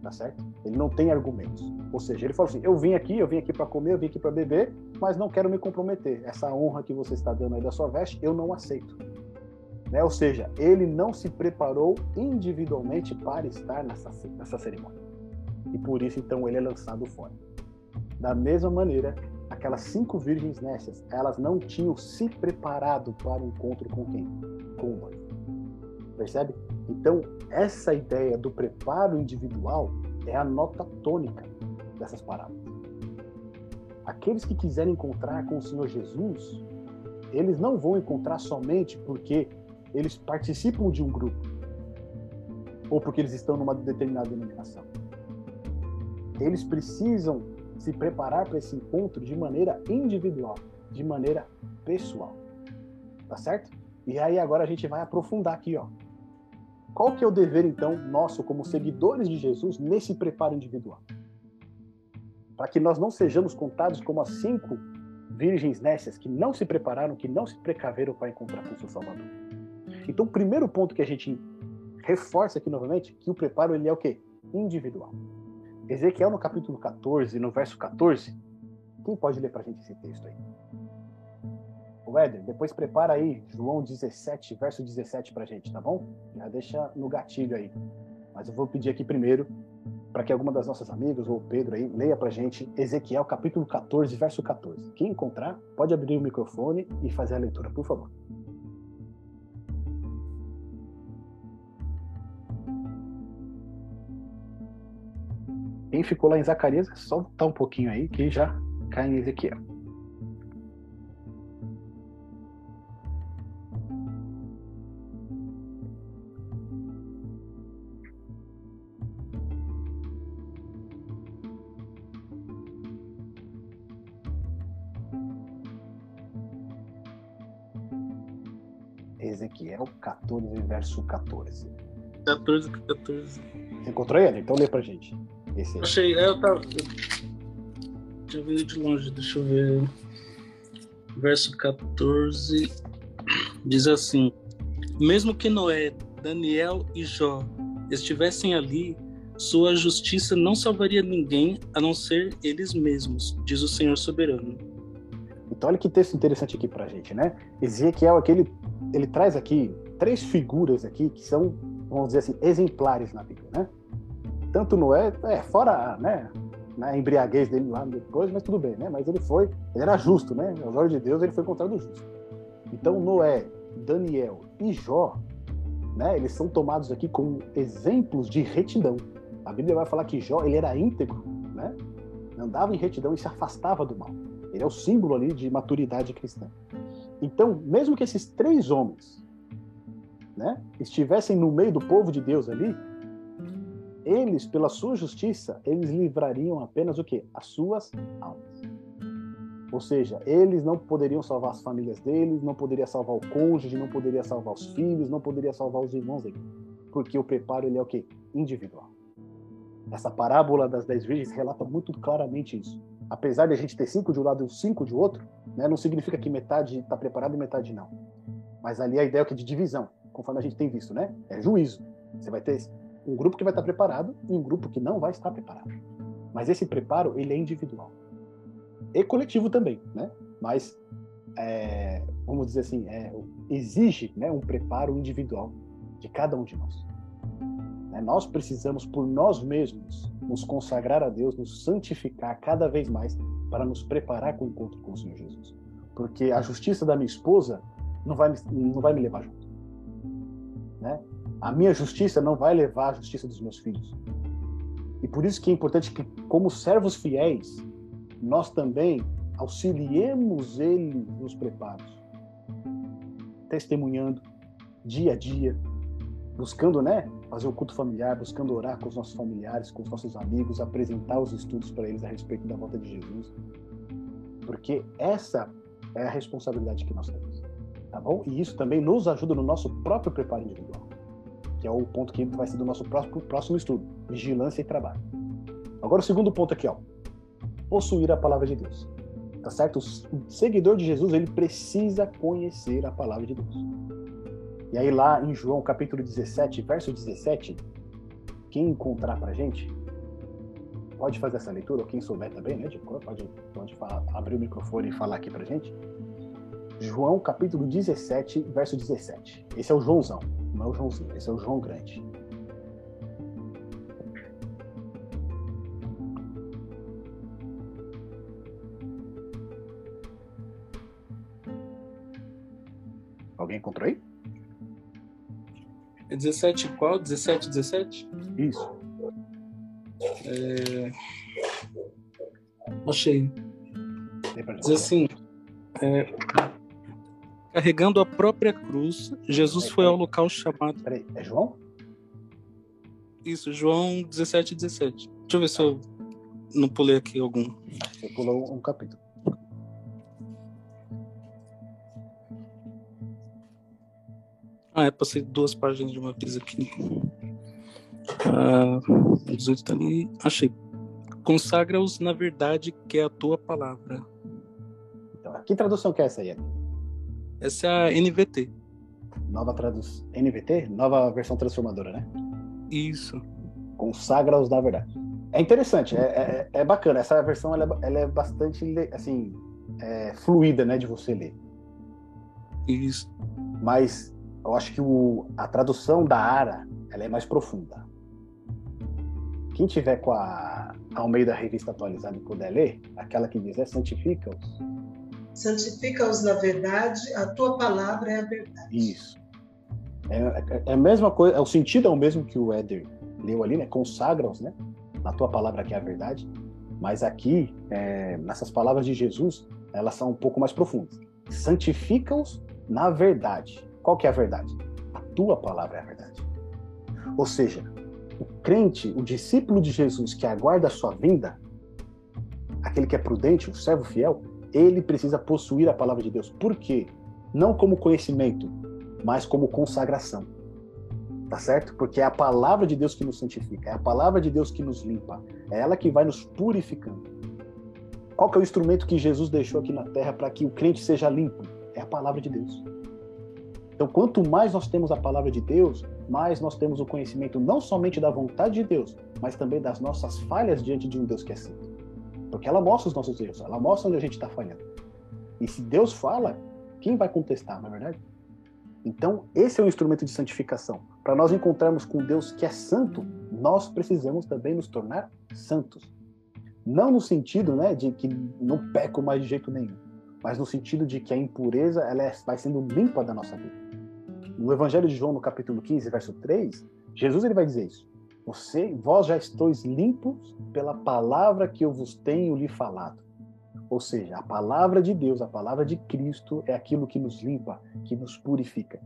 tá certo? Ele não tem argumentos. Ou seja, ele falou assim: eu vim aqui, eu vim aqui para comer, eu vim aqui para beber, mas não quero me comprometer. Essa honra que você está dando aí da sua veste, eu não aceito. Né? Ou seja, ele não se preparou individualmente para estar nessa, nessa cerimônia. E por isso, então, ele é lançado fora. Da mesma maneira, aquelas cinco virgens nécias, elas não tinham se preparado para o encontro com quem? Com o noivo. Percebe? Então, essa ideia do preparo individual é a nota tônica dessas parábolas. Aqueles que quiserem encontrar com o Senhor Jesus, eles não vão encontrar somente porque eles participam de um grupo ou porque eles estão numa determinada denominação. Eles precisam se preparar para esse encontro de maneira individual, de maneira pessoal. Tá certo? E aí agora a gente vai aprofundar aqui, ó. Qual que é o dever então nosso como seguidores de Jesus nesse preparo individual? Para que nós não sejamos contados como as cinco virgens nécias que não se prepararam, que não se precaveram para encontrar com o seu Salvador. Então, o primeiro ponto que a gente reforça aqui novamente, que o preparo ele é o quê? Individual. Ezequiel no capítulo 14, no verso 14, quem pode ler para a gente esse texto aí? Éder, depois prepara aí João 17, verso 17 para gente, tá bom? Já deixa no gatilho aí. Mas eu vou pedir aqui primeiro para que alguma das nossas amigas ou o Pedro aí leia para gente Ezequiel capítulo 14, verso 14. Quem encontrar, pode abrir o microfone e fazer a leitura, por favor. Quem ficou lá em Zacarias, é só voltar um pouquinho aí que já cai em. Ezequiel verso 14. 14, 14. Você encontrou ele? Então lê pra gente. Esse Achei, é, eu tava. Tinha vindo de longe, deixa eu ver. Verso 14 diz assim: Mesmo que Noé, Daniel e Jó estivessem ali, sua justiça não salvaria ninguém a não ser eles mesmos, diz o Senhor soberano. Então, olha que texto interessante aqui pra gente, né? Ezequiel, aquele, ele traz aqui três figuras aqui que são, vamos dizer assim, exemplares na Bíblia, né? tanto Noé, é, fora né, na embriaguez dele lá depois, mas tudo bem, né? Mas ele foi, ele era justo, né? Aos olhos de Deus, ele foi encontrado justo. Então, Noé, Daniel e Jó, né? Eles são tomados aqui como exemplos de retidão. A Bíblia vai falar que Jó, ele era íntegro, né? Andava em retidão e se afastava do mal. Ele é o símbolo ali de maturidade cristã. Então, mesmo que esses três homens, né, estivessem no meio do povo de Deus ali, eles, pela sua justiça, eles livrariam apenas o quê? As suas almas. Ou seja, eles não poderiam salvar as famílias deles, não poderia salvar o cônjuge, não poderia salvar os filhos, não poderia salvar os irmãos dele. Porque o preparo ele é o quê? Individual. Essa parábola das dez virgens relata muito claramente isso. Apesar de a gente ter cinco de um lado e cinco de outro, né, não significa que metade está preparada e metade não. Mas ali a ideia é que de divisão, conforme a gente tem visto, né? É juízo. Você vai ter um grupo que vai estar preparado e um grupo que não vai estar preparado. Mas esse preparo ele é individual e coletivo também, né? Mas é, vamos dizer assim, é, exige né, um preparo individual de cada um de nós. É, nós precisamos por nós mesmos nos consagrar a Deus, nos santificar cada vez mais para nos preparar com o encontro com o Senhor Jesus. Porque a justiça da minha esposa não vai, não vai me levar junto. Né? A minha justiça não vai levar a justiça dos meus filhos. E por isso que é importante que, como servos fiéis, nós também auxiliemos ele nos preparos, testemunhando dia a dia, buscando, né, fazer o culto familiar, buscando orar com os nossos familiares, com os nossos amigos, apresentar os estudos para eles a respeito da volta de Jesus. Porque essa é a responsabilidade que nós temos, tá bom? E isso também nos ajuda no nosso próprio preparo individual que é o ponto que vai ser do nosso próximo, próximo estudo, vigilância e trabalho. Agora o segundo ponto aqui, ó, possuir a palavra de Deus. Tá certo? O seguidor de Jesus, ele precisa conhecer a palavra de Deus. E aí lá em João capítulo 17, verso 17, quem encontrar pra gente, pode fazer essa leitura, ou quem souber também, né, de cor, pode, pode falar, abrir o microfone e falar aqui pra gente. João capítulo 17, verso 17. Esse é o Joãozão, não é o Joãozinho, esse é o João Grande. Alguém encontrou aí? É 17 qual? 17, 17? Isso. É... Achei. Diz assim: é, carregando a própria cruz, Jesus foi ao local chamado. Peraí, é João? Isso, João 17, 17. Deixa eu ver se eu não pulei aqui algum. Você pulou um capítulo. Ah, é, passei duas páginas de uma vez aqui. Ah, 18 tá ali. Achei. Consagra-os na verdade que é a tua palavra. Então, que tradução que é essa aí? Essa é a NVT. Nova tradução. NVT? Nova versão transformadora, né? Isso. Consagra-os na verdade. É interessante, é, é, é bacana. Essa versão ela é, ela é bastante assim, é, fluida, né, de você ler. Isso. Mas eu acho que o, a tradução da Ara ela é mais profunda. Quem tiver com a Almeida Revista Atualizada e puder ler, aquela que diz é santifica-os. Santifica-os na verdade, a tua palavra é a verdade. Isso. É, é- é a mesma coisa, é, o sentido é o mesmo que o Éder leu ali, né? Consagra-os, né? Na tua palavra que é a verdade. Mas aqui, é, nessas palavras de Jesus, elas são um pouco mais profundas. Santifica-os na verdade. Qual que é a verdade? A tua palavra é a verdade. Ou seja, o crente, o discípulo de Jesus que aguarda a sua vinda, aquele que é prudente, o servo fiel, ele precisa possuir a palavra de Deus. Por quê? Não como conhecimento, mas como consagração. Tá certo? Porque é a palavra de Deus que nos santifica, é a palavra de Deus que nos limpa, é ela que vai nos purificando. Qual que é o instrumento que Jesus deixou aqui na terra para que o crente seja limpo? É a palavra de Deus. Então, quanto mais nós temos a palavra de Deus, mais nós temos o conhecimento não somente da vontade de Deus, mas também das nossas falhas diante de um Deus que é santo. Porque ela mostra os nossos erros, ela mostra onde a gente está falhando. E se Deus fala, quem vai contestar, não é verdade? Então, esse é o instrumento de santificação. Para nós encontrarmos com Deus que é santo, nós precisamos também nos tornar santos. Não no sentido né, de que não peco mais de jeito nenhum, mas no sentido de que a impureza ela é- vai sendo limpa da nossa vida. No Evangelho de João, no capítulo 15, verso 3, Jesus ele vai dizer isso. Você, vós já estáis limpos pela palavra que eu vos tenho lhe falado. Ou seja, a palavra de Deus, a palavra de Cristo é aquilo que nos limpa, que nos purifica.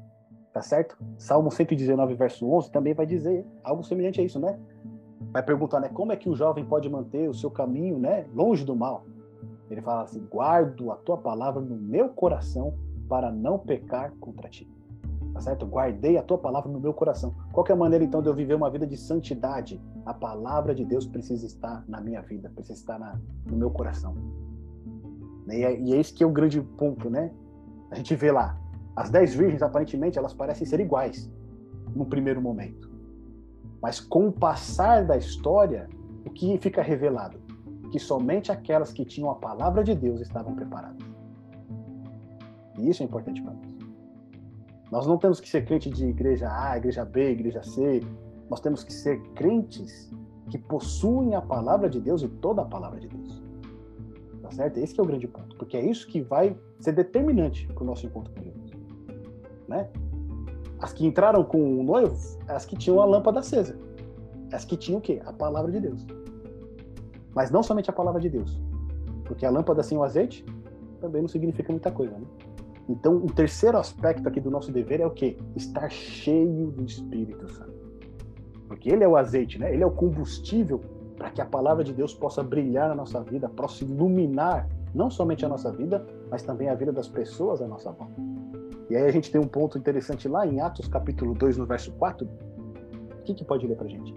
Tá certo? Salmo 119, verso 11 também vai dizer algo semelhante a isso, né? Vai perguntar, né, como é que o jovem pode manter o seu caminho, né, longe do mal? Ele fala assim: "Guardo a tua palavra no meu coração para não pecar contra ti." Tá certo? Guardei a tua palavra no meu coração. Qual é a maneira então de eu viver uma vida de santidade? A palavra de Deus precisa estar na minha vida, precisa estar na, no meu coração. E é, e é esse que é o grande ponto, né? A gente vê lá, as dez virgens, aparentemente, elas parecem ser iguais no primeiro momento. Mas com o passar da história, o que fica revelado? Que somente aquelas que tinham a palavra de Deus estavam preparadas. E isso é importante para nós. Nós não temos que ser crente de igreja A, igreja B, igreja C. Nós temos que ser crentes que possuem a palavra de Deus e toda a palavra de Deus. Tá certo? Esse é o grande ponto, porque é isso que vai ser determinante para o nosso encontro com Jesus. Né? As que entraram com o noivo, as que tinham a lâmpada acesa. As que tinham o quê? A palavra de Deus. Mas não somente a palavra de Deus. Porque a lâmpada sem o azeite também não significa muita coisa, né? Então, o terceiro aspecto aqui do nosso dever é o quê? Estar cheio do Espírito Santo. Porque ele é o azeite, né? Ele é o combustível para que a palavra de Deus possa brilhar na nossa vida, possa iluminar não somente a nossa vida, mas também a vida das pessoas à nossa volta. E aí a gente tem um ponto interessante lá em Atos capítulo 2, no verso 4. O que, que pode ler pra gente?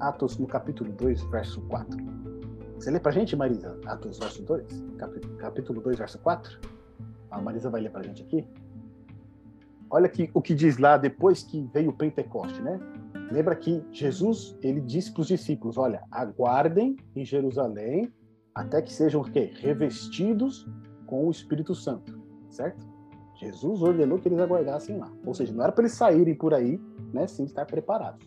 Atos no capítulo 2, verso 4. Você lê pra gente, Marisa? Atos verso 2? Capítulo, capítulo 2, verso 4? A Marisa vai ler pra gente aqui. Olha que, o que diz lá depois que veio o Pentecoste, né? Lembra que Jesus, ele disse para os discípulos, olha, aguardem em Jerusalém até que sejam o quê? Revestidos com o Espírito Santo, certo? Jesus ordenou que eles aguardassem lá. Ou seja, não era para eles saírem por aí, né, sem estar preparados.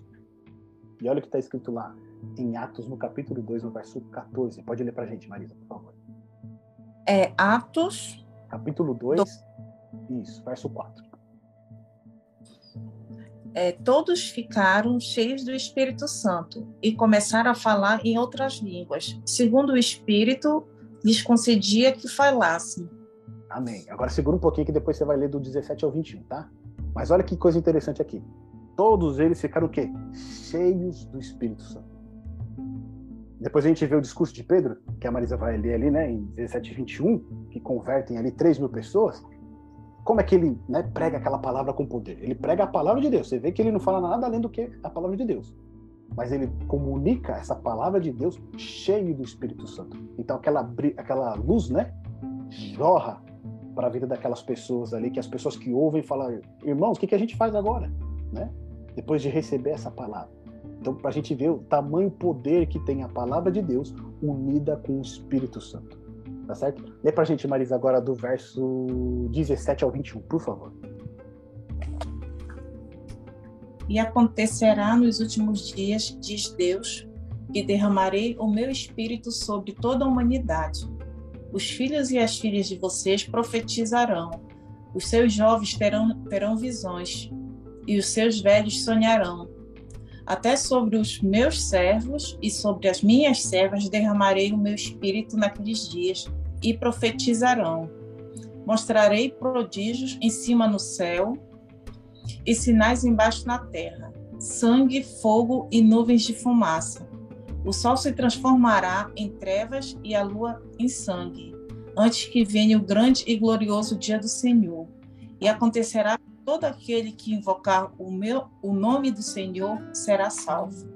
E olha o que está escrito lá em Atos, no capítulo 2, no verso 14. Pode ler para a gente, Marisa, por favor. É Atos. Capítulo 2, do... isso, verso 4. É, todos ficaram cheios do Espírito Santo e começaram a falar em outras línguas, segundo o Espírito lhes concedia que falassem. Amém. Agora segura um pouquinho que depois você vai ler do 17 ao 21, tá? Mas olha que coisa interessante aqui. Todos eles ficaram o quê? Cheios do Espírito Santo. Depois a gente vê o discurso de Pedro, que a Marisa vai ler ali, né, em 17 e 21, que convertem ali 3 mil pessoas. Como é que ele né, prega aquela palavra com poder? Ele prega a palavra de Deus. Você vê que ele não fala nada além do que a palavra de Deus. Mas ele comunica essa palavra de Deus cheio do Espírito Santo. Então aquela, aquela luz, né, jorra para a vida daquelas pessoas ali, que as pessoas que ouvem falam, irmãos, o que, que a gente faz agora? Né? Depois de receber essa palavra. Então, para a gente ver o tamanho poder que tem a palavra de Deus unida com o Espírito Santo. Tá certo? Lê para a gente, Marisa, agora do verso 17 ao 21, por favor. E acontecerá nos últimos dias, diz Deus, que derramarei o meu espírito sobre toda a humanidade. Os filhos e as filhas de vocês profetizarão, os seus jovens terão, terão visões, e os seus velhos sonharão até sobre os meus servos e sobre as minhas servas derramarei o meu espírito naqueles dias, e profetizarão. Mostrarei prodígios em cima no céu e sinais embaixo na terra: sangue, fogo e nuvens de fumaça. O sol se transformará em trevas e a lua em sangue, antes que venha o grande e glorioso dia do Senhor. E acontecerá todo aquele que invocar o meu o nome do Senhor será salvo.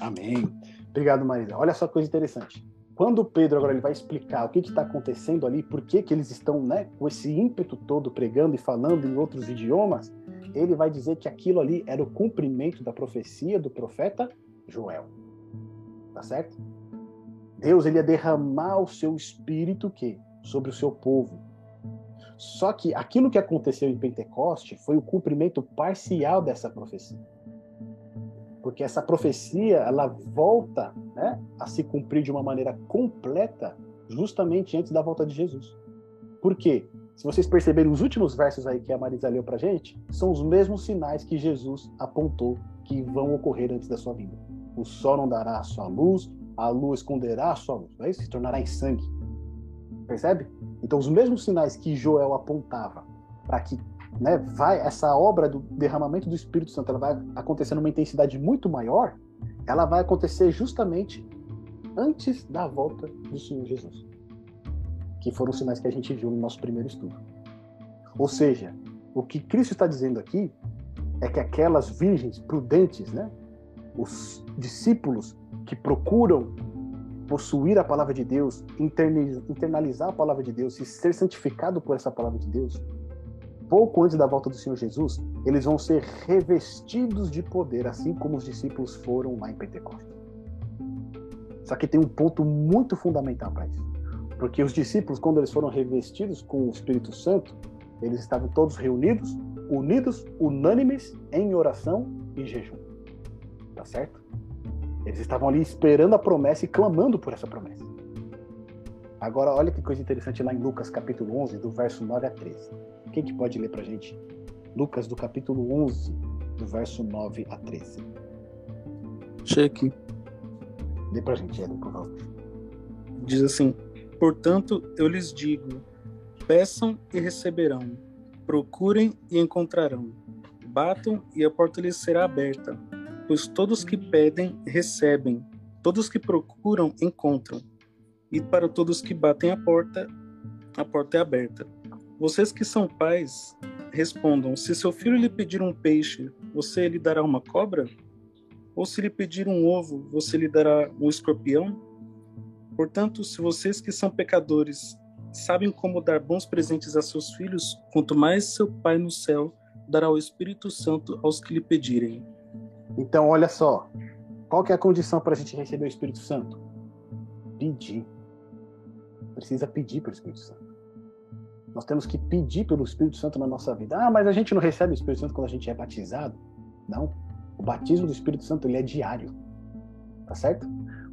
Amém. Obrigado, Marisa. Olha só coisa interessante. Quando Pedro agora ele vai explicar o que está acontecendo ali, por que, que eles estão né, com esse ímpeto todo pregando e falando em outros idiomas, ele vai dizer que aquilo ali era o cumprimento da profecia do profeta Joel. Tá certo? Deus ele ia derramar o seu espírito que sobre o seu povo só que aquilo que aconteceu em Pentecoste foi o cumprimento parcial dessa profecia. Porque essa profecia, ela volta né, a se cumprir de uma maneira completa justamente antes da volta de Jesus. Por quê? Se vocês perceberem os últimos versos aí que a Marisa leu pra gente, são os mesmos sinais que Jesus apontou que vão ocorrer antes da sua vinda. O sol não dará a sua luz, a lua esconderá a sua luz, não é isso? se tornará em sangue. Percebe? Então, os mesmos sinais que Joel apontava para que né, vai essa obra do derramamento do Espírito Santo ela vai acontecer numa intensidade muito maior, ela vai acontecer justamente antes da volta do Senhor Jesus. Que foram os sinais que a gente viu no nosso primeiro estudo. Ou seja, o que Cristo está dizendo aqui é que aquelas virgens prudentes, né, os discípulos que procuram possuir a palavra de Deus, internalizar a palavra de Deus e ser santificado por essa palavra de Deus, pouco antes da volta do Senhor Jesus, eles vão ser revestidos de poder, assim como os discípulos foram lá em Pentecostes. Só que tem um ponto muito fundamental para isso. Porque os discípulos, quando eles foram revestidos com o Espírito Santo, eles estavam todos reunidos, unidos, unânimes em oração e jejum. Tá certo? Eles estavam ali esperando a promessa e clamando por essa promessa. Agora, olha que coisa interessante lá em Lucas capítulo 11, do verso 9 a 13. Quem que pode ler pra gente? Lucas do capítulo 11, do verso 9 a 13. Cheque. Lê pra gente, Eden, por favor. Diz assim: Portanto, eu lhes digo: peçam e receberão, procurem e encontrarão, batam e a porta lhes será aberta pois todos que pedem, recebem, todos que procuram, encontram, e para todos que batem a porta, a porta é aberta. Vocês que são pais, respondam: se seu filho lhe pedir um peixe, você lhe dará uma cobra? Ou se lhe pedir um ovo, você lhe dará um escorpião? Portanto, se vocês que são pecadores sabem como dar bons presentes a seus filhos, quanto mais seu Pai no céu dará o Espírito Santo aos que lhe pedirem. Então, olha só. Qual que é a condição para a gente receber o Espírito Santo? Pedir. Precisa pedir para o Espírito Santo. Nós temos que pedir pelo Espírito Santo na nossa vida. Ah, mas a gente não recebe o Espírito Santo quando a gente é batizado? Não. O batismo do Espírito Santo ele é diário. Tá certo?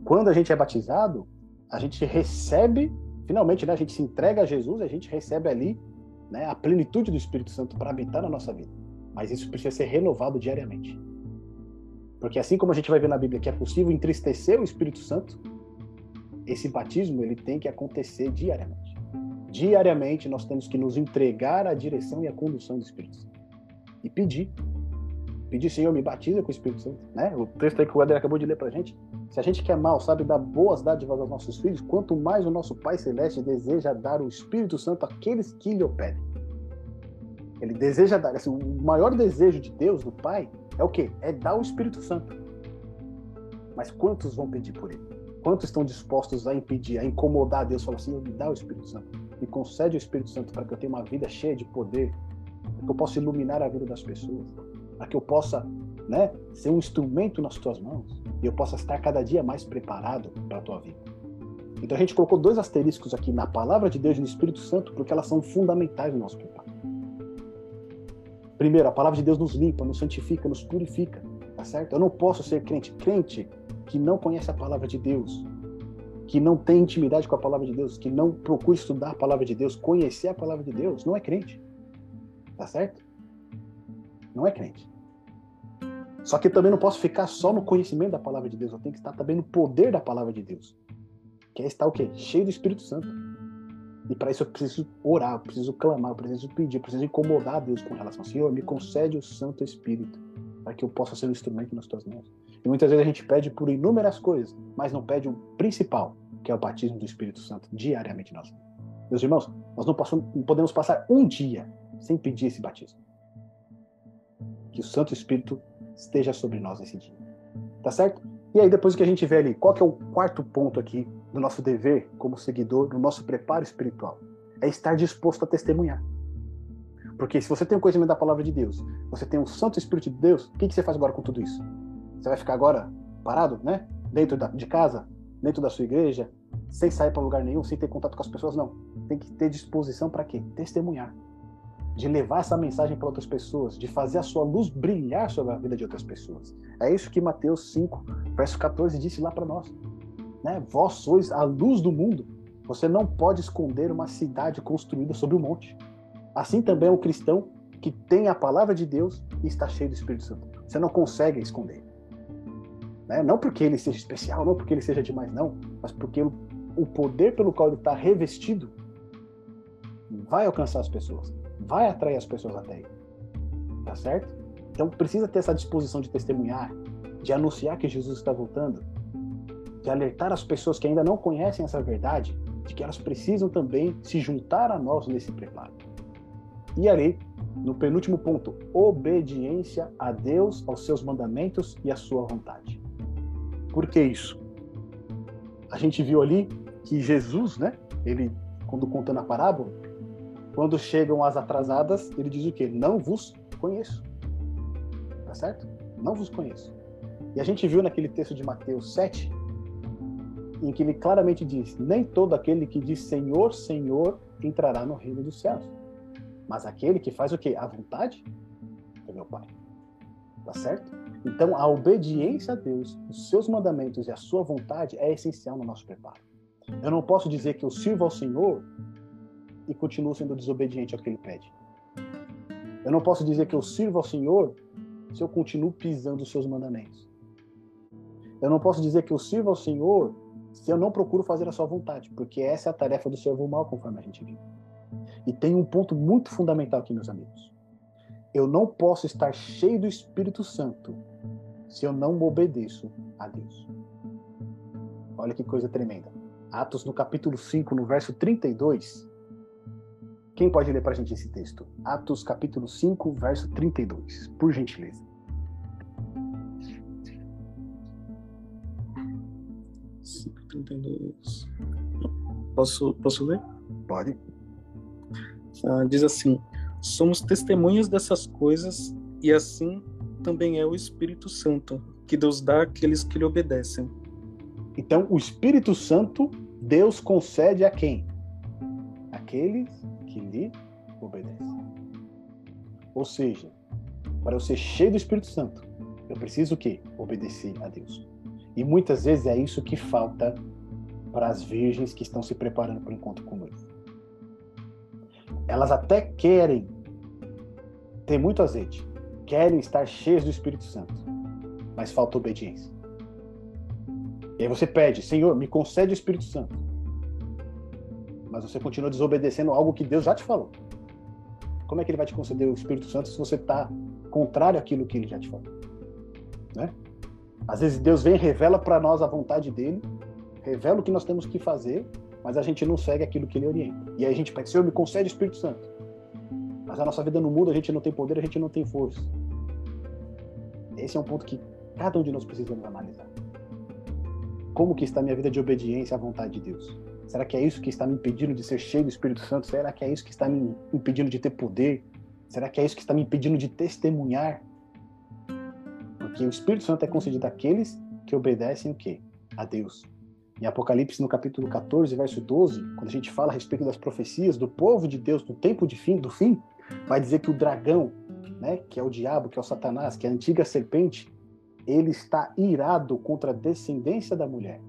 Quando a gente é batizado, a gente recebe, finalmente, né, a gente se entrega a Jesus, a gente recebe ali né, a plenitude do Espírito Santo para habitar na nossa vida. Mas isso precisa ser renovado diariamente. Porque assim como a gente vai ver na Bíblia que é possível entristecer o Espírito Santo, esse batismo ele tem que acontecer diariamente. Diariamente nós temos que nos entregar à direção e à condução do Espírito Santo. E pedir. Pedir, Senhor, me batiza com o Espírito Santo. Né? O texto aí que o Adler acabou de ler pra gente. Se a gente quer mal, sabe, dar boas dádivas aos nossos filhos, quanto mais o nosso Pai Celeste deseja dar o Espírito Santo àqueles que lhe o pedem. Ele deseja dar, assim, o maior desejo de Deus, do Pai, é o quê? É dar o Espírito Santo. Mas quantos vão pedir por ele? Quantos estão dispostos a impedir, a incomodar Deus? Falar assim, me dá o Espírito Santo. Me concede o Espírito Santo para que eu tenha uma vida cheia de poder, para que eu possa iluminar a vida das pessoas, para que eu possa né, ser um instrumento nas tuas mãos e eu possa estar cada dia mais preparado para a tua vida. Então a gente colocou dois asteriscos aqui na palavra de Deus e no Espírito Santo, porque elas são fundamentais no nosso preparo. Primeiro, a palavra de Deus nos limpa, nos santifica, nos purifica, tá certo? Eu não posso ser crente. Crente que não conhece a palavra de Deus, que não tem intimidade com a palavra de Deus, que não procura estudar a palavra de Deus, conhecer a palavra de Deus, não é crente. Tá certo? Não é crente. Só que também não posso ficar só no conhecimento da palavra de Deus, eu tenho que estar também no poder da palavra de Deus. Que é estar o quê? Cheio do Espírito Santo. E para isso eu preciso orar, eu preciso clamar, eu preciso pedir, eu preciso incomodar a Deus com relação Senhor, me concede o Santo Espírito, para que eu possa ser um instrumento nas tuas mãos. E muitas vezes a gente pede por inúmeras coisas, mas não pede o principal, que é o batismo do Espírito Santo, diariamente nós. Meus irmãos, nós não, possamos, não podemos passar um dia sem pedir esse batismo. Que o Santo Espírito esteja sobre nós esse dia. Tá certo? E aí, depois que a gente vê ali, qual que é o quarto ponto aqui do nosso dever como seguidor, do nosso preparo espiritual? É estar disposto a testemunhar. Porque se você tem o conhecimento da palavra de Deus, você tem o Santo Espírito de Deus, o que, que você faz agora com tudo isso? Você vai ficar agora parado, né? Dentro da, de casa, dentro da sua igreja, sem sair para lugar nenhum, sem ter contato com as pessoas? Não. Tem que ter disposição para quê? Testemunhar de levar essa mensagem para outras pessoas, de fazer a sua luz brilhar sobre a vida de outras pessoas. É isso que Mateus 5, verso 14 disse lá para nós. Né? Vós sois a luz do mundo. Você não pode esconder uma cidade construída sobre o um monte. Assim também é um cristão que tem a palavra de Deus e está cheio do Espírito Santo. Você não consegue esconder. Né? Não porque ele seja especial, não porque ele seja demais, não, mas porque o poder pelo qual ele está revestido vai alcançar as pessoas vai atrair as pessoas até ele. Tá certo? Então precisa ter essa disposição de testemunhar, de anunciar que Jesus está voltando, de alertar as pessoas que ainda não conhecem essa verdade, de que elas precisam também se juntar a nós nesse preparo. E ali, no penúltimo ponto, obediência a Deus, aos seus mandamentos e à sua vontade. Por que isso? A gente viu ali que Jesus, né, ele quando contando a parábola, quando chegam as atrasadas, ele diz o quê? Não vos conheço. Tá certo? Não vos conheço. E a gente viu naquele texto de Mateus 7, em que ele claramente diz: Nem todo aquele que diz Senhor, Senhor entrará no reino dos céus, mas aquele que faz o quê? A vontade do meu Pai. Tá certo? Então, a obediência a Deus, os seus mandamentos e a sua vontade é essencial no nosso preparo. Eu não posso dizer que eu sirvo ao Senhor e continuo sendo desobediente ao que ele pede. Eu não posso dizer que eu sirvo ao Senhor se eu continuo pisando os seus mandamentos. Eu não posso dizer que eu sirvo ao Senhor se eu não procuro fazer a sua vontade, porque essa é a tarefa do servo mal, conforme a gente viu. E tem um ponto muito fundamental aqui, meus amigos. Eu não posso estar cheio do Espírito Santo se eu não obedeço a Deus. Olha que coisa tremenda. Atos no capítulo 5, no verso 32, quem pode ler para a gente esse texto? Atos capítulo 5, verso 32, por gentileza. Posso, posso ler? Pode. Ah, diz assim: Somos testemunhas dessas coisas, e assim também é o Espírito Santo, que Deus dá àqueles que lhe obedecem. Então, o Espírito Santo, Deus concede a quem? aqueles que lhe obedecem. Ou seja, para eu ser cheio do Espírito Santo, eu preciso o quê? Obedecer a Deus. E muitas vezes é isso que falta para as virgens que estão se preparando para o encontro com noivo. Elas até querem ter muito azeite, querem estar cheias do Espírito Santo, mas falta obediência. E aí você pede, Senhor, me concede o Espírito Santo. Mas você continua desobedecendo algo que Deus já te falou. Como é que ele vai te conceder o Espírito Santo se você está contrário àquilo que ele já te falou? Né? Às vezes Deus vem e revela para nós a vontade dele, revela o que nós temos que fazer, mas a gente não segue aquilo que ele orienta. E aí a gente pede, Senhor, me concede o Espírito Santo. Mas a nossa vida não muda, a gente não tem poder, a gente não tem força. Esse é um ponto que cada um de nós precisamos analisar. Como que está a minha vida de obediência à vontade de Deus? Será que é isso que está me impedindo de ser cheio do Espírito Santo? Será que é isso que está me impedindo de ter poder? Será que é isso que está me impedindo de testemunhar? Porque o Espírito Santo é concedido àqueles que obedecem o quê? A Deus. Em Apocalipse, no capítulo 14, verso 12, quando a gente fala a respeito das profecias do povo de Deus do tempo de fim, do fim, vai dizer que o dragão, né, que é o diabo, que é o Satanás, que é a antiga serpente, ele está irado contra a descendência da mulher.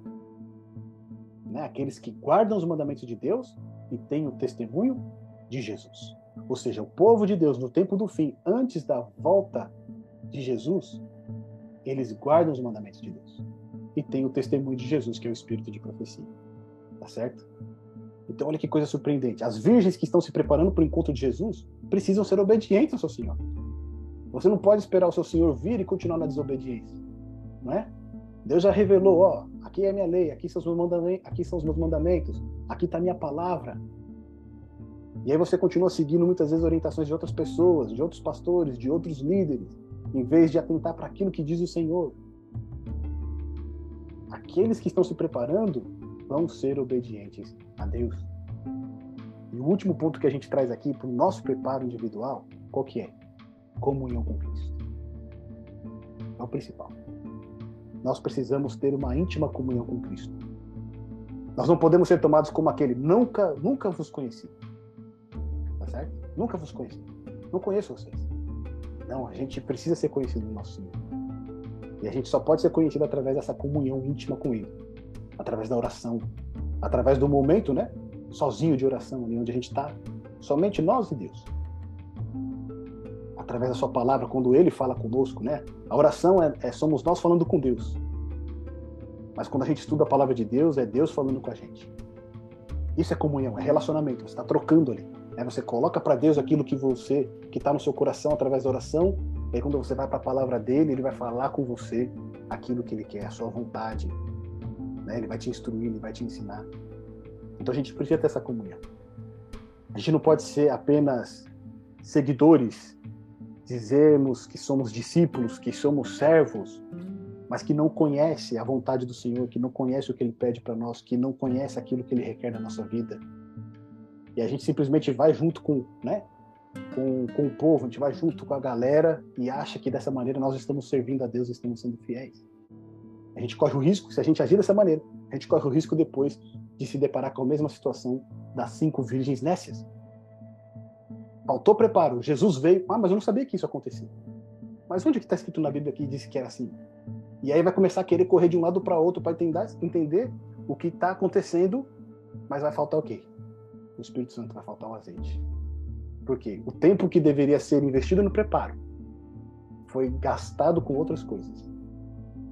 Né? Aqueles que guardam os mandamentos de Deus e têm o testemunho de Jesus. Ou seja, o povo de Deus no tempo do fim, antes da volta de Jesus, eles guardam os mandamentos de Deus e têm o testemunho de Jesus, que é o espírito de profecia. Tá certo? Então, olha que coisa surpreendente. As virgens que estão se preparando para o encontro de Jesus precisam ser obedientes ao seu Senhor. Você não pode esperar o seu Senhor vir e continuar na desobediência, não é? Deus já revelou, ó, aqui é a minha lei, aqui são os meus mandamentos, aqui são os meus mandamentos, aqui está a minha palavra. E aí você continua seguindo muitas vezes orientações de outras pessoas, de outros pastores, de outros líderes, em vez de atentar para aquilo que diz o Senhor. Aqueles que estão se preparando vão ser obedientes a Deus. E o último ponto que a gente traz aqui para o nosso preparo individual, qual que é? Comunhão com Cristo. É o principal. Nós precisamos ter uma íntima comunhão com Cristo. Nós não podemos ser tomados como aquele nunca, nunca vos conheci. Tá certo? Nunca vos conheci. Não conheço vocês. Não, a gente precisa ser conhecido do nosso Senhor. E a gente só pode ser conhecido através dessa comunhão íntima com Ele, através da oração, através do momento, né? Sozinho de oração, ali onde a gente está, somente nós e Deus. Através da Sua palavra, quando Ele fala conosco, né? A oração é, é somos nós falando com Deus. Mas quando a gente estuda a palavra de Deus, é Deus falando com a gente. Isso é comunhão, é relacionamento. Você está trocando ali. Né? Você coloca para Deus aquilo que você, que está no seu coração através da oração. E aí quando você vai para a palavra dele, ele vai falar com você aquilo que ele quer, a sua vontade, né? Ele vai te instruir, ele vai te ensinar. Então a gente precisa ter essa comunhão. A gente não pode ser apenas seguidores, dizermos que somos discípulos, que somos servos, mas que não conhece a vontade do Senhor, que não conhece o que Ele pede para nós, que não conhece aquilo que Ele requer da nossa vida. E a gente simplesmente vai junto com, né, com, com o povo, a gente vai junto com a galera e acha que dessa maneira nós estamos servindo a Deus, estamos sendo fiéis. A gente corre o risco, se a gente agir dessa maneira, a gente corre o risco depois de se deparar com a mesma situação das cinco virgens nécias. Faltou preparo. Jesus veio, ah, mas eu não sabia que isso acontecia. Mas onde que está escrito na Bíblia que disse que era assim? E aí vai começar a querer correr de um lado para outro para entender o que está acontecendo, mas vai faltar o quê? O Espírito Santo vai faltar o azeite. Por quê? O tempo que deveria ser investido no preparo foi gastado com outras coisas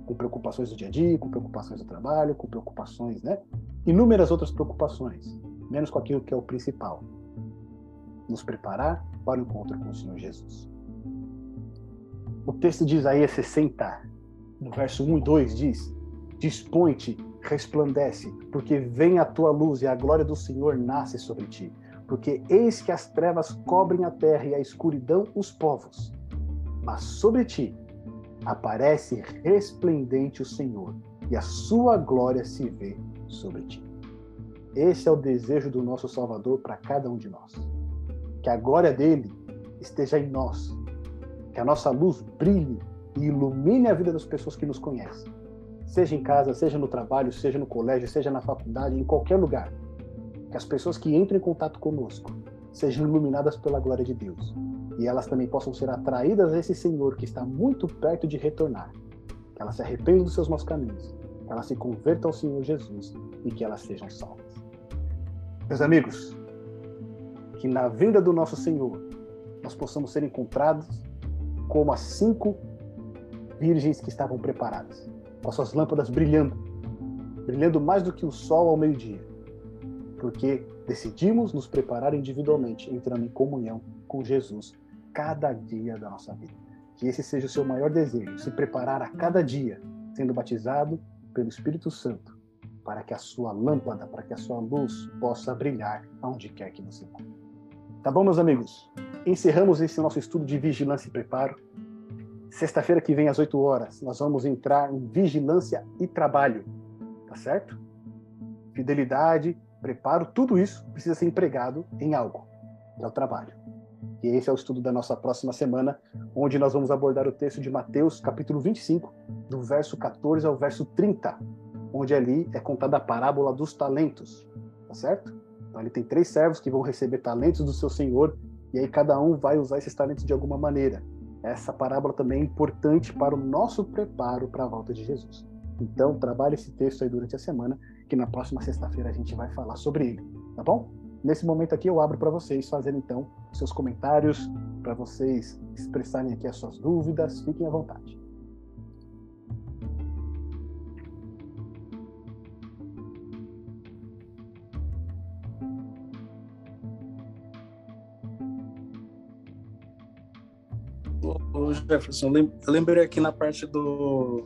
com preocupações do dia a dia, com preocupações do trabalho, com preocupações, né? Inúmeras outras preocupações, menos com aquilo que é o principal. Nos preparar para o encontro com o Senhor Jesus. O texto de Isaías 60, no verso 1 e 2 diz: Dispõe-te, resplandece, porque vem a tua luz e a glória do Senhor nasce sobre ti. Porque eis que as trevas cobrem a terra e a escuridão os povos. Mas sobre ti aparece resplendente o Senhor, e a sua glória se vê sobre ti. Esse é o desejo do nosso Salvador para cada um de nós. Que a glória dele esteja em nós, que a nossa luz brilhe e ilumine a vida das pessoas que nos conhecem, seja em casa, seja no trabalho, seja no colégio, seja na faculdade, em qualquer lugar. que as pessoas que entram em contato conosco sejam iluminadas pela glória de Deus e elas também possam ser atraídas a esse Senhor que está muito perto de retornar. Que elas se arrependam dos seus maus caminhos, que elas se convertam ao Senhor Jesus e que elas sejam salvas. Meus amigos, que na vinda do nosso Senhor nós possamos ser encontrados como as cinco virgens que estavam preparadas, com suas lâmpadas brilhando, brilhando mais do que o sol ao meio-dia, porque decidimos nos preparar individualmente, entrando em comunhão com Jesus cada dia da nossa vida. Que esse seja o seu maior desejo, se preparar a cada dia, sendo batizado pelo Espírito Santo, para que a sua lâmpada, para que a sua luz possa brilhar aonde quer que você vá. Tá bom, meus amigos? Encerramos esse nosso estudo de vigilância e preparo. Sexta-feira que vem, às 8 horas, nós vamos entrar em vigilância e trabalho. Tá certo? Fidelidade, preparo, tudo isso precisa ser empregado em algo, que é o trabalho. E esse é o estudo da nossa próxima semana, onde nós vamos abordar o texto de Mateus, capítulo 25, do verso 14 ao verso 30, onde ali é contada a parábola dos talentos, tá certo? Então ali tem três servos que vão receber talentos do seu senhor, e aí cada um vai usar esses talentos de alguma maneira. Essa parábola também é importante para o nosso preparo para a volta de Jesus. Então, trabalhe esse texto aí durante a semana, que na próxima sexta-feira a gente vai falar sobre ele, tá bom? Nesse momento aqui eu abro para vocês fazerem então seus comentários, para vocês expressarem aqui as suas dúvidas, fiquem à vontade. Jefferson, eu lembrei aqui na parte do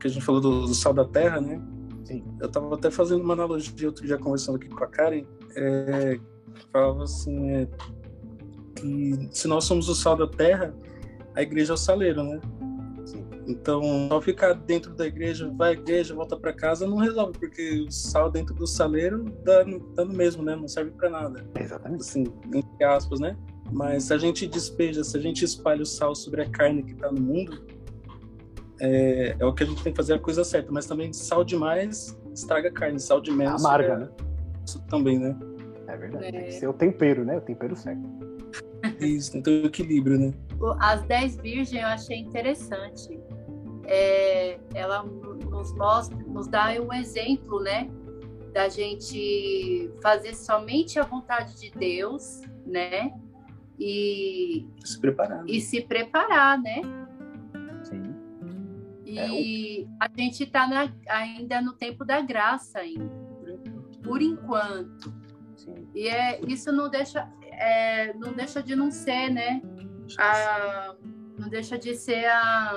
que a gente falou do, do sal da terra, né? Sim. Eu estava até fazendo uma analogia outro dia conversando aqui com a Karen, é, falava assim é, que se nós somos o sal da terra, a igreja é o saleiro, né? Sim. Então, só ficar dentro da igreja, vai à igreja, volta para casa, não resolve, porque o sal dentro do saleiro dá, dá no mesmo, né? Não serve para nada. Exatamente. Assim, entre aspas, né? Mas se a gente despeja, se a gente espalha o sal sobre a carne que está no mundo, é, é, o que a gente tem que fazer a coisa certa. Mas também sal demais estraga a carne, sal de menos. Amarga, é, né? Isso também, né? É verdade. É... Tem que ser o tempero, né? O tempero certo. Isso, tem então o equilíbrio, né? As dez virgens eu achei interessante. É, ela nos mostra, nos dá um exemplo, né? Da gente fazer somente a vontade de Deus, né? E se preparar. Né? E se preparar, né? Sim. E é, o... a gente está ainda no tempo da graça ainda por enquanto. Sim. E é, isso não deixa, é, não deixa de não ser, né? A, não deixa de ser a,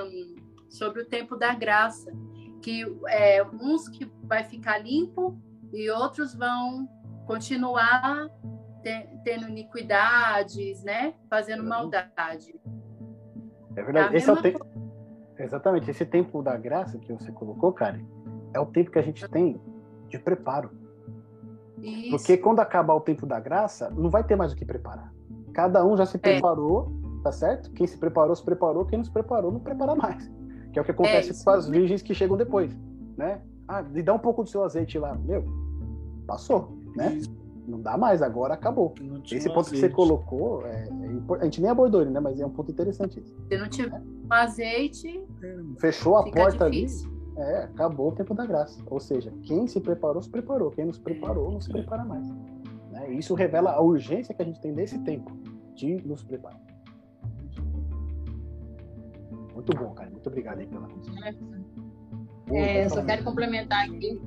sobre o tempo da graça. Que é, uns que vai ficar limpo e outros vão continuar tendo iniquidades, né? Fazendo maldade. É verdade. Esse é o tempo. Exatamente, esse tempo da graça que você colocou, Karen, é o tempo que a gente tem de preparo. Isso. Porque quando acabar o tempo da graça, não vai ter mais o que preparar. Cada um já se é. preparou, é. tá certo? Quem se preparou, se preparou. Quem não se preparou, não prepara mais. Que é o que acontece é com as virgens que chegam depois, né? Ah, me dá um pouco do seu azeite lá. Meu, passou, né? Isso. Não dá mais, agora acabou. Esse ponto azeite. que você colocou, é, é, a gente nem abordou ele, né? Mas é um ponto interessante. Se não tiver é. azeite, fechou a porta difícil. ali é, acabou o tempo da graça. Ou seja, quem se preparou, se preparou. Quem não se preparou, não se prepara mais. Né? Isso revela a urgência que a gente tem nesse tempo de nos preparar. Muito bom, cara. Muito obrigado aí pela é, eu só quero complementar aqui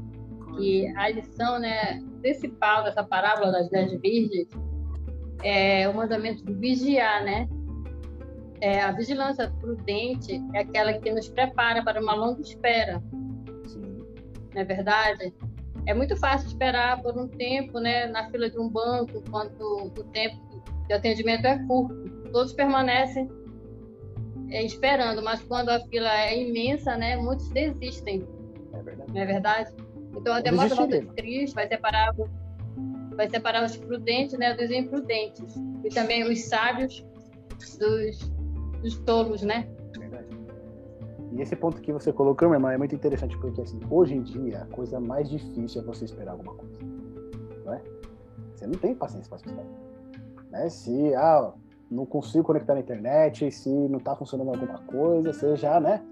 que a lição né, principal dessa parábola das dez virgens é o mandamento de vigiar, né? é, a vigilância prudente é aquela que nos prepara para uma longa espera. Sim. Não é verdade? É muito fácil esperar por um tempo, né, na fila de um banco, enquanto o tempo de atendimento é curto. Todos permanecem é, esperando, mas quando a fila é imensa, né, muitos desistem. É verdade. Não é verdade? Então a demora de Cristo vai separar vai separar os prudentes, né, dos imprudentes e também os sábios dos dos tolos, né? Verdade. E esse ponto que você colocou, meu irmão, é muito interessante, porque assim, hoje em dia a coisa mais difícil é você esperar alguma coisa. não é? Você não tem paciência para esperar. Né? Se ah, não consigo conectar na internet, se não está funcionando alguma coisa, você já, né?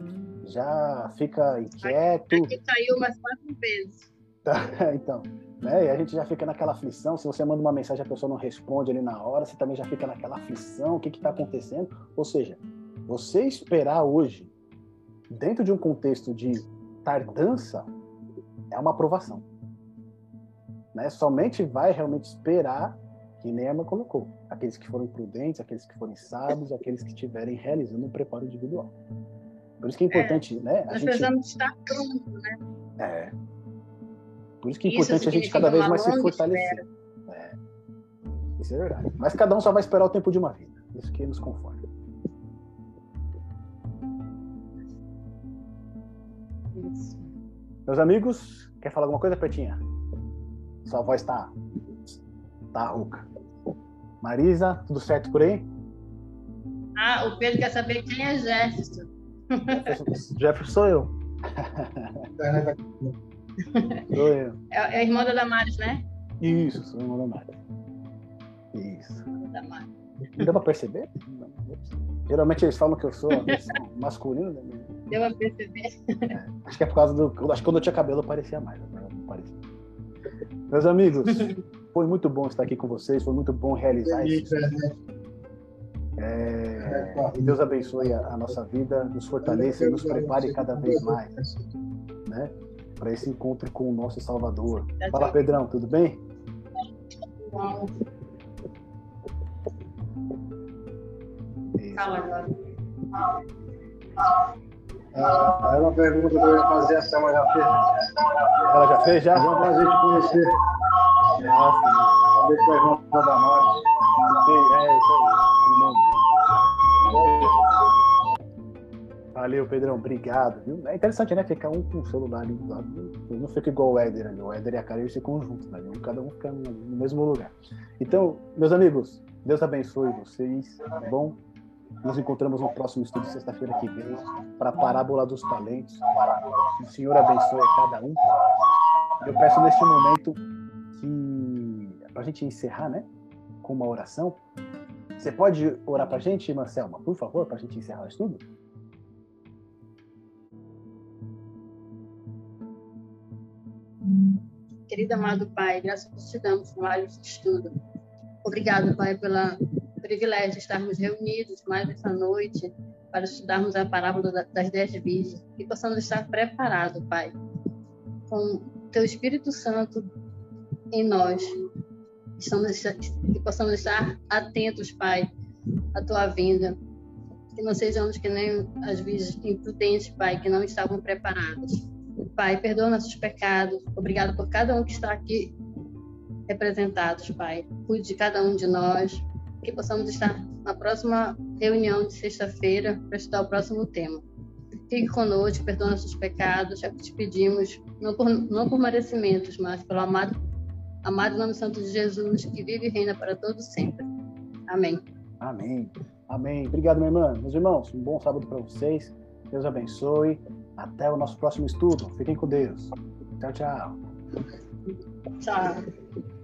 Já fica inquieto. Aqui caiu umas quatro vezes. então, né? E a gente já fica naquela aflição. Se você manda uma mensagem e a pessoa não responde ali na hora, você também já fica naquela aflição. O que está acontecendo? Ou seja, você esperar hoje, dentro de um contexto de tardança, é uma aprovação. Né? Somente vai realmente esperar, que nem Emma colocou, aqueles que foram prudentes, aqueles que forem sábios, aqueles que estiverem realizando um preparo individual. Por isso que é importante, é, né? A nós gente... precisamos estar pronto, né? É. Por isso que é importante a gente cada vez mais se fortalecer. É. Isso é verdade. Mas cada um só vai esperar o tempo de uma vida. Isso que nos conforta. Isso. Meus amigos, quer falar alguma coisa, Petinha? Sua voz tá. tá rouca. Marisa, tudo certo por aí? Ah, o Pedro quer saber quem é Jefferson. Jefferson sou eu. Sou eu. É, é a irmã da Damares, né? Isso, sou a irmã da Damares. Isso. Não dá pra perceber? Geralmente eles falam que eu sou a versão masculina. Né? Deu pra perceber. É, acho que é por causa do. Acho que quando eu tinha cabelo parecia mais. Não parecia. Meus amigos, foi muito bom estar aqui com vocês, foi muito bom realizar isso. É, e Deus abençoe a, a, nossa vida, nos fortaleça e nos prepare cada vez mais. Né? para esse encontro com o nosso Salvador. Fala, Pedrão, tudo bem? Fala agora. Ah, é uma pergunta que eu ia fazer, a Selma já fez. Ela já fez, já? Vamos fazer te conhecer. Nossa, é isso aí. Valeu, Pedrão, obrigado. Viu? É interessante, né? Ficar um com o celular ali do lado. Não fica igual o Éder ali. O Éder e a Karen ficam juntos, né? Cada um fica no mesmo lugar. Então, meus amigos, Deus abençoe vocês. Tá bom? Nos encontramos no próximo estudo, sexta-feira que vem, para a parábola dos talentos. O Senhor abençoe cada um. Eu peço neste momento que, para a gente encerrar, né? Com uma oração. Você pode orar para a gente, Marcelma, por favor, para a gente encerrar o estudo? Querido amado Pai, graças te damos por mais estudo. Obrigado, Pai, pelo privilégio de estarmos reunidos mais essa noite para estudarmos a parábola das dez virgens e possamos estar preparados, Pai, com Teu Espírito Santo em nós. Que possamos estar atentos, Pai, à Tua vinda. Que não sejamos que nem as virgens imprudentes, Pai, que não estavam preparadas Pai, perdoa nossos pecados. Obrigado por cada um que está aqui representados, Pai. Cuide de cada um de nós. Que possamos estar na próxima reunião de sexta-feira para estudar o próximo tema. Fique conosco, perdoa nossos pecados. É o que te pedimos, não por, não por merecimentos, mas pelo amado, amado nome santo de Jesus, que vive e reina para todos sempre. Amém. Amém. Amém. Obrigado, minha irmã. Meus irmãos, um bom sábado para vocês. Deus abençoe. Até o nosso próximo estudo. Fiquem com Deus. Tchau, tchau. Tchau.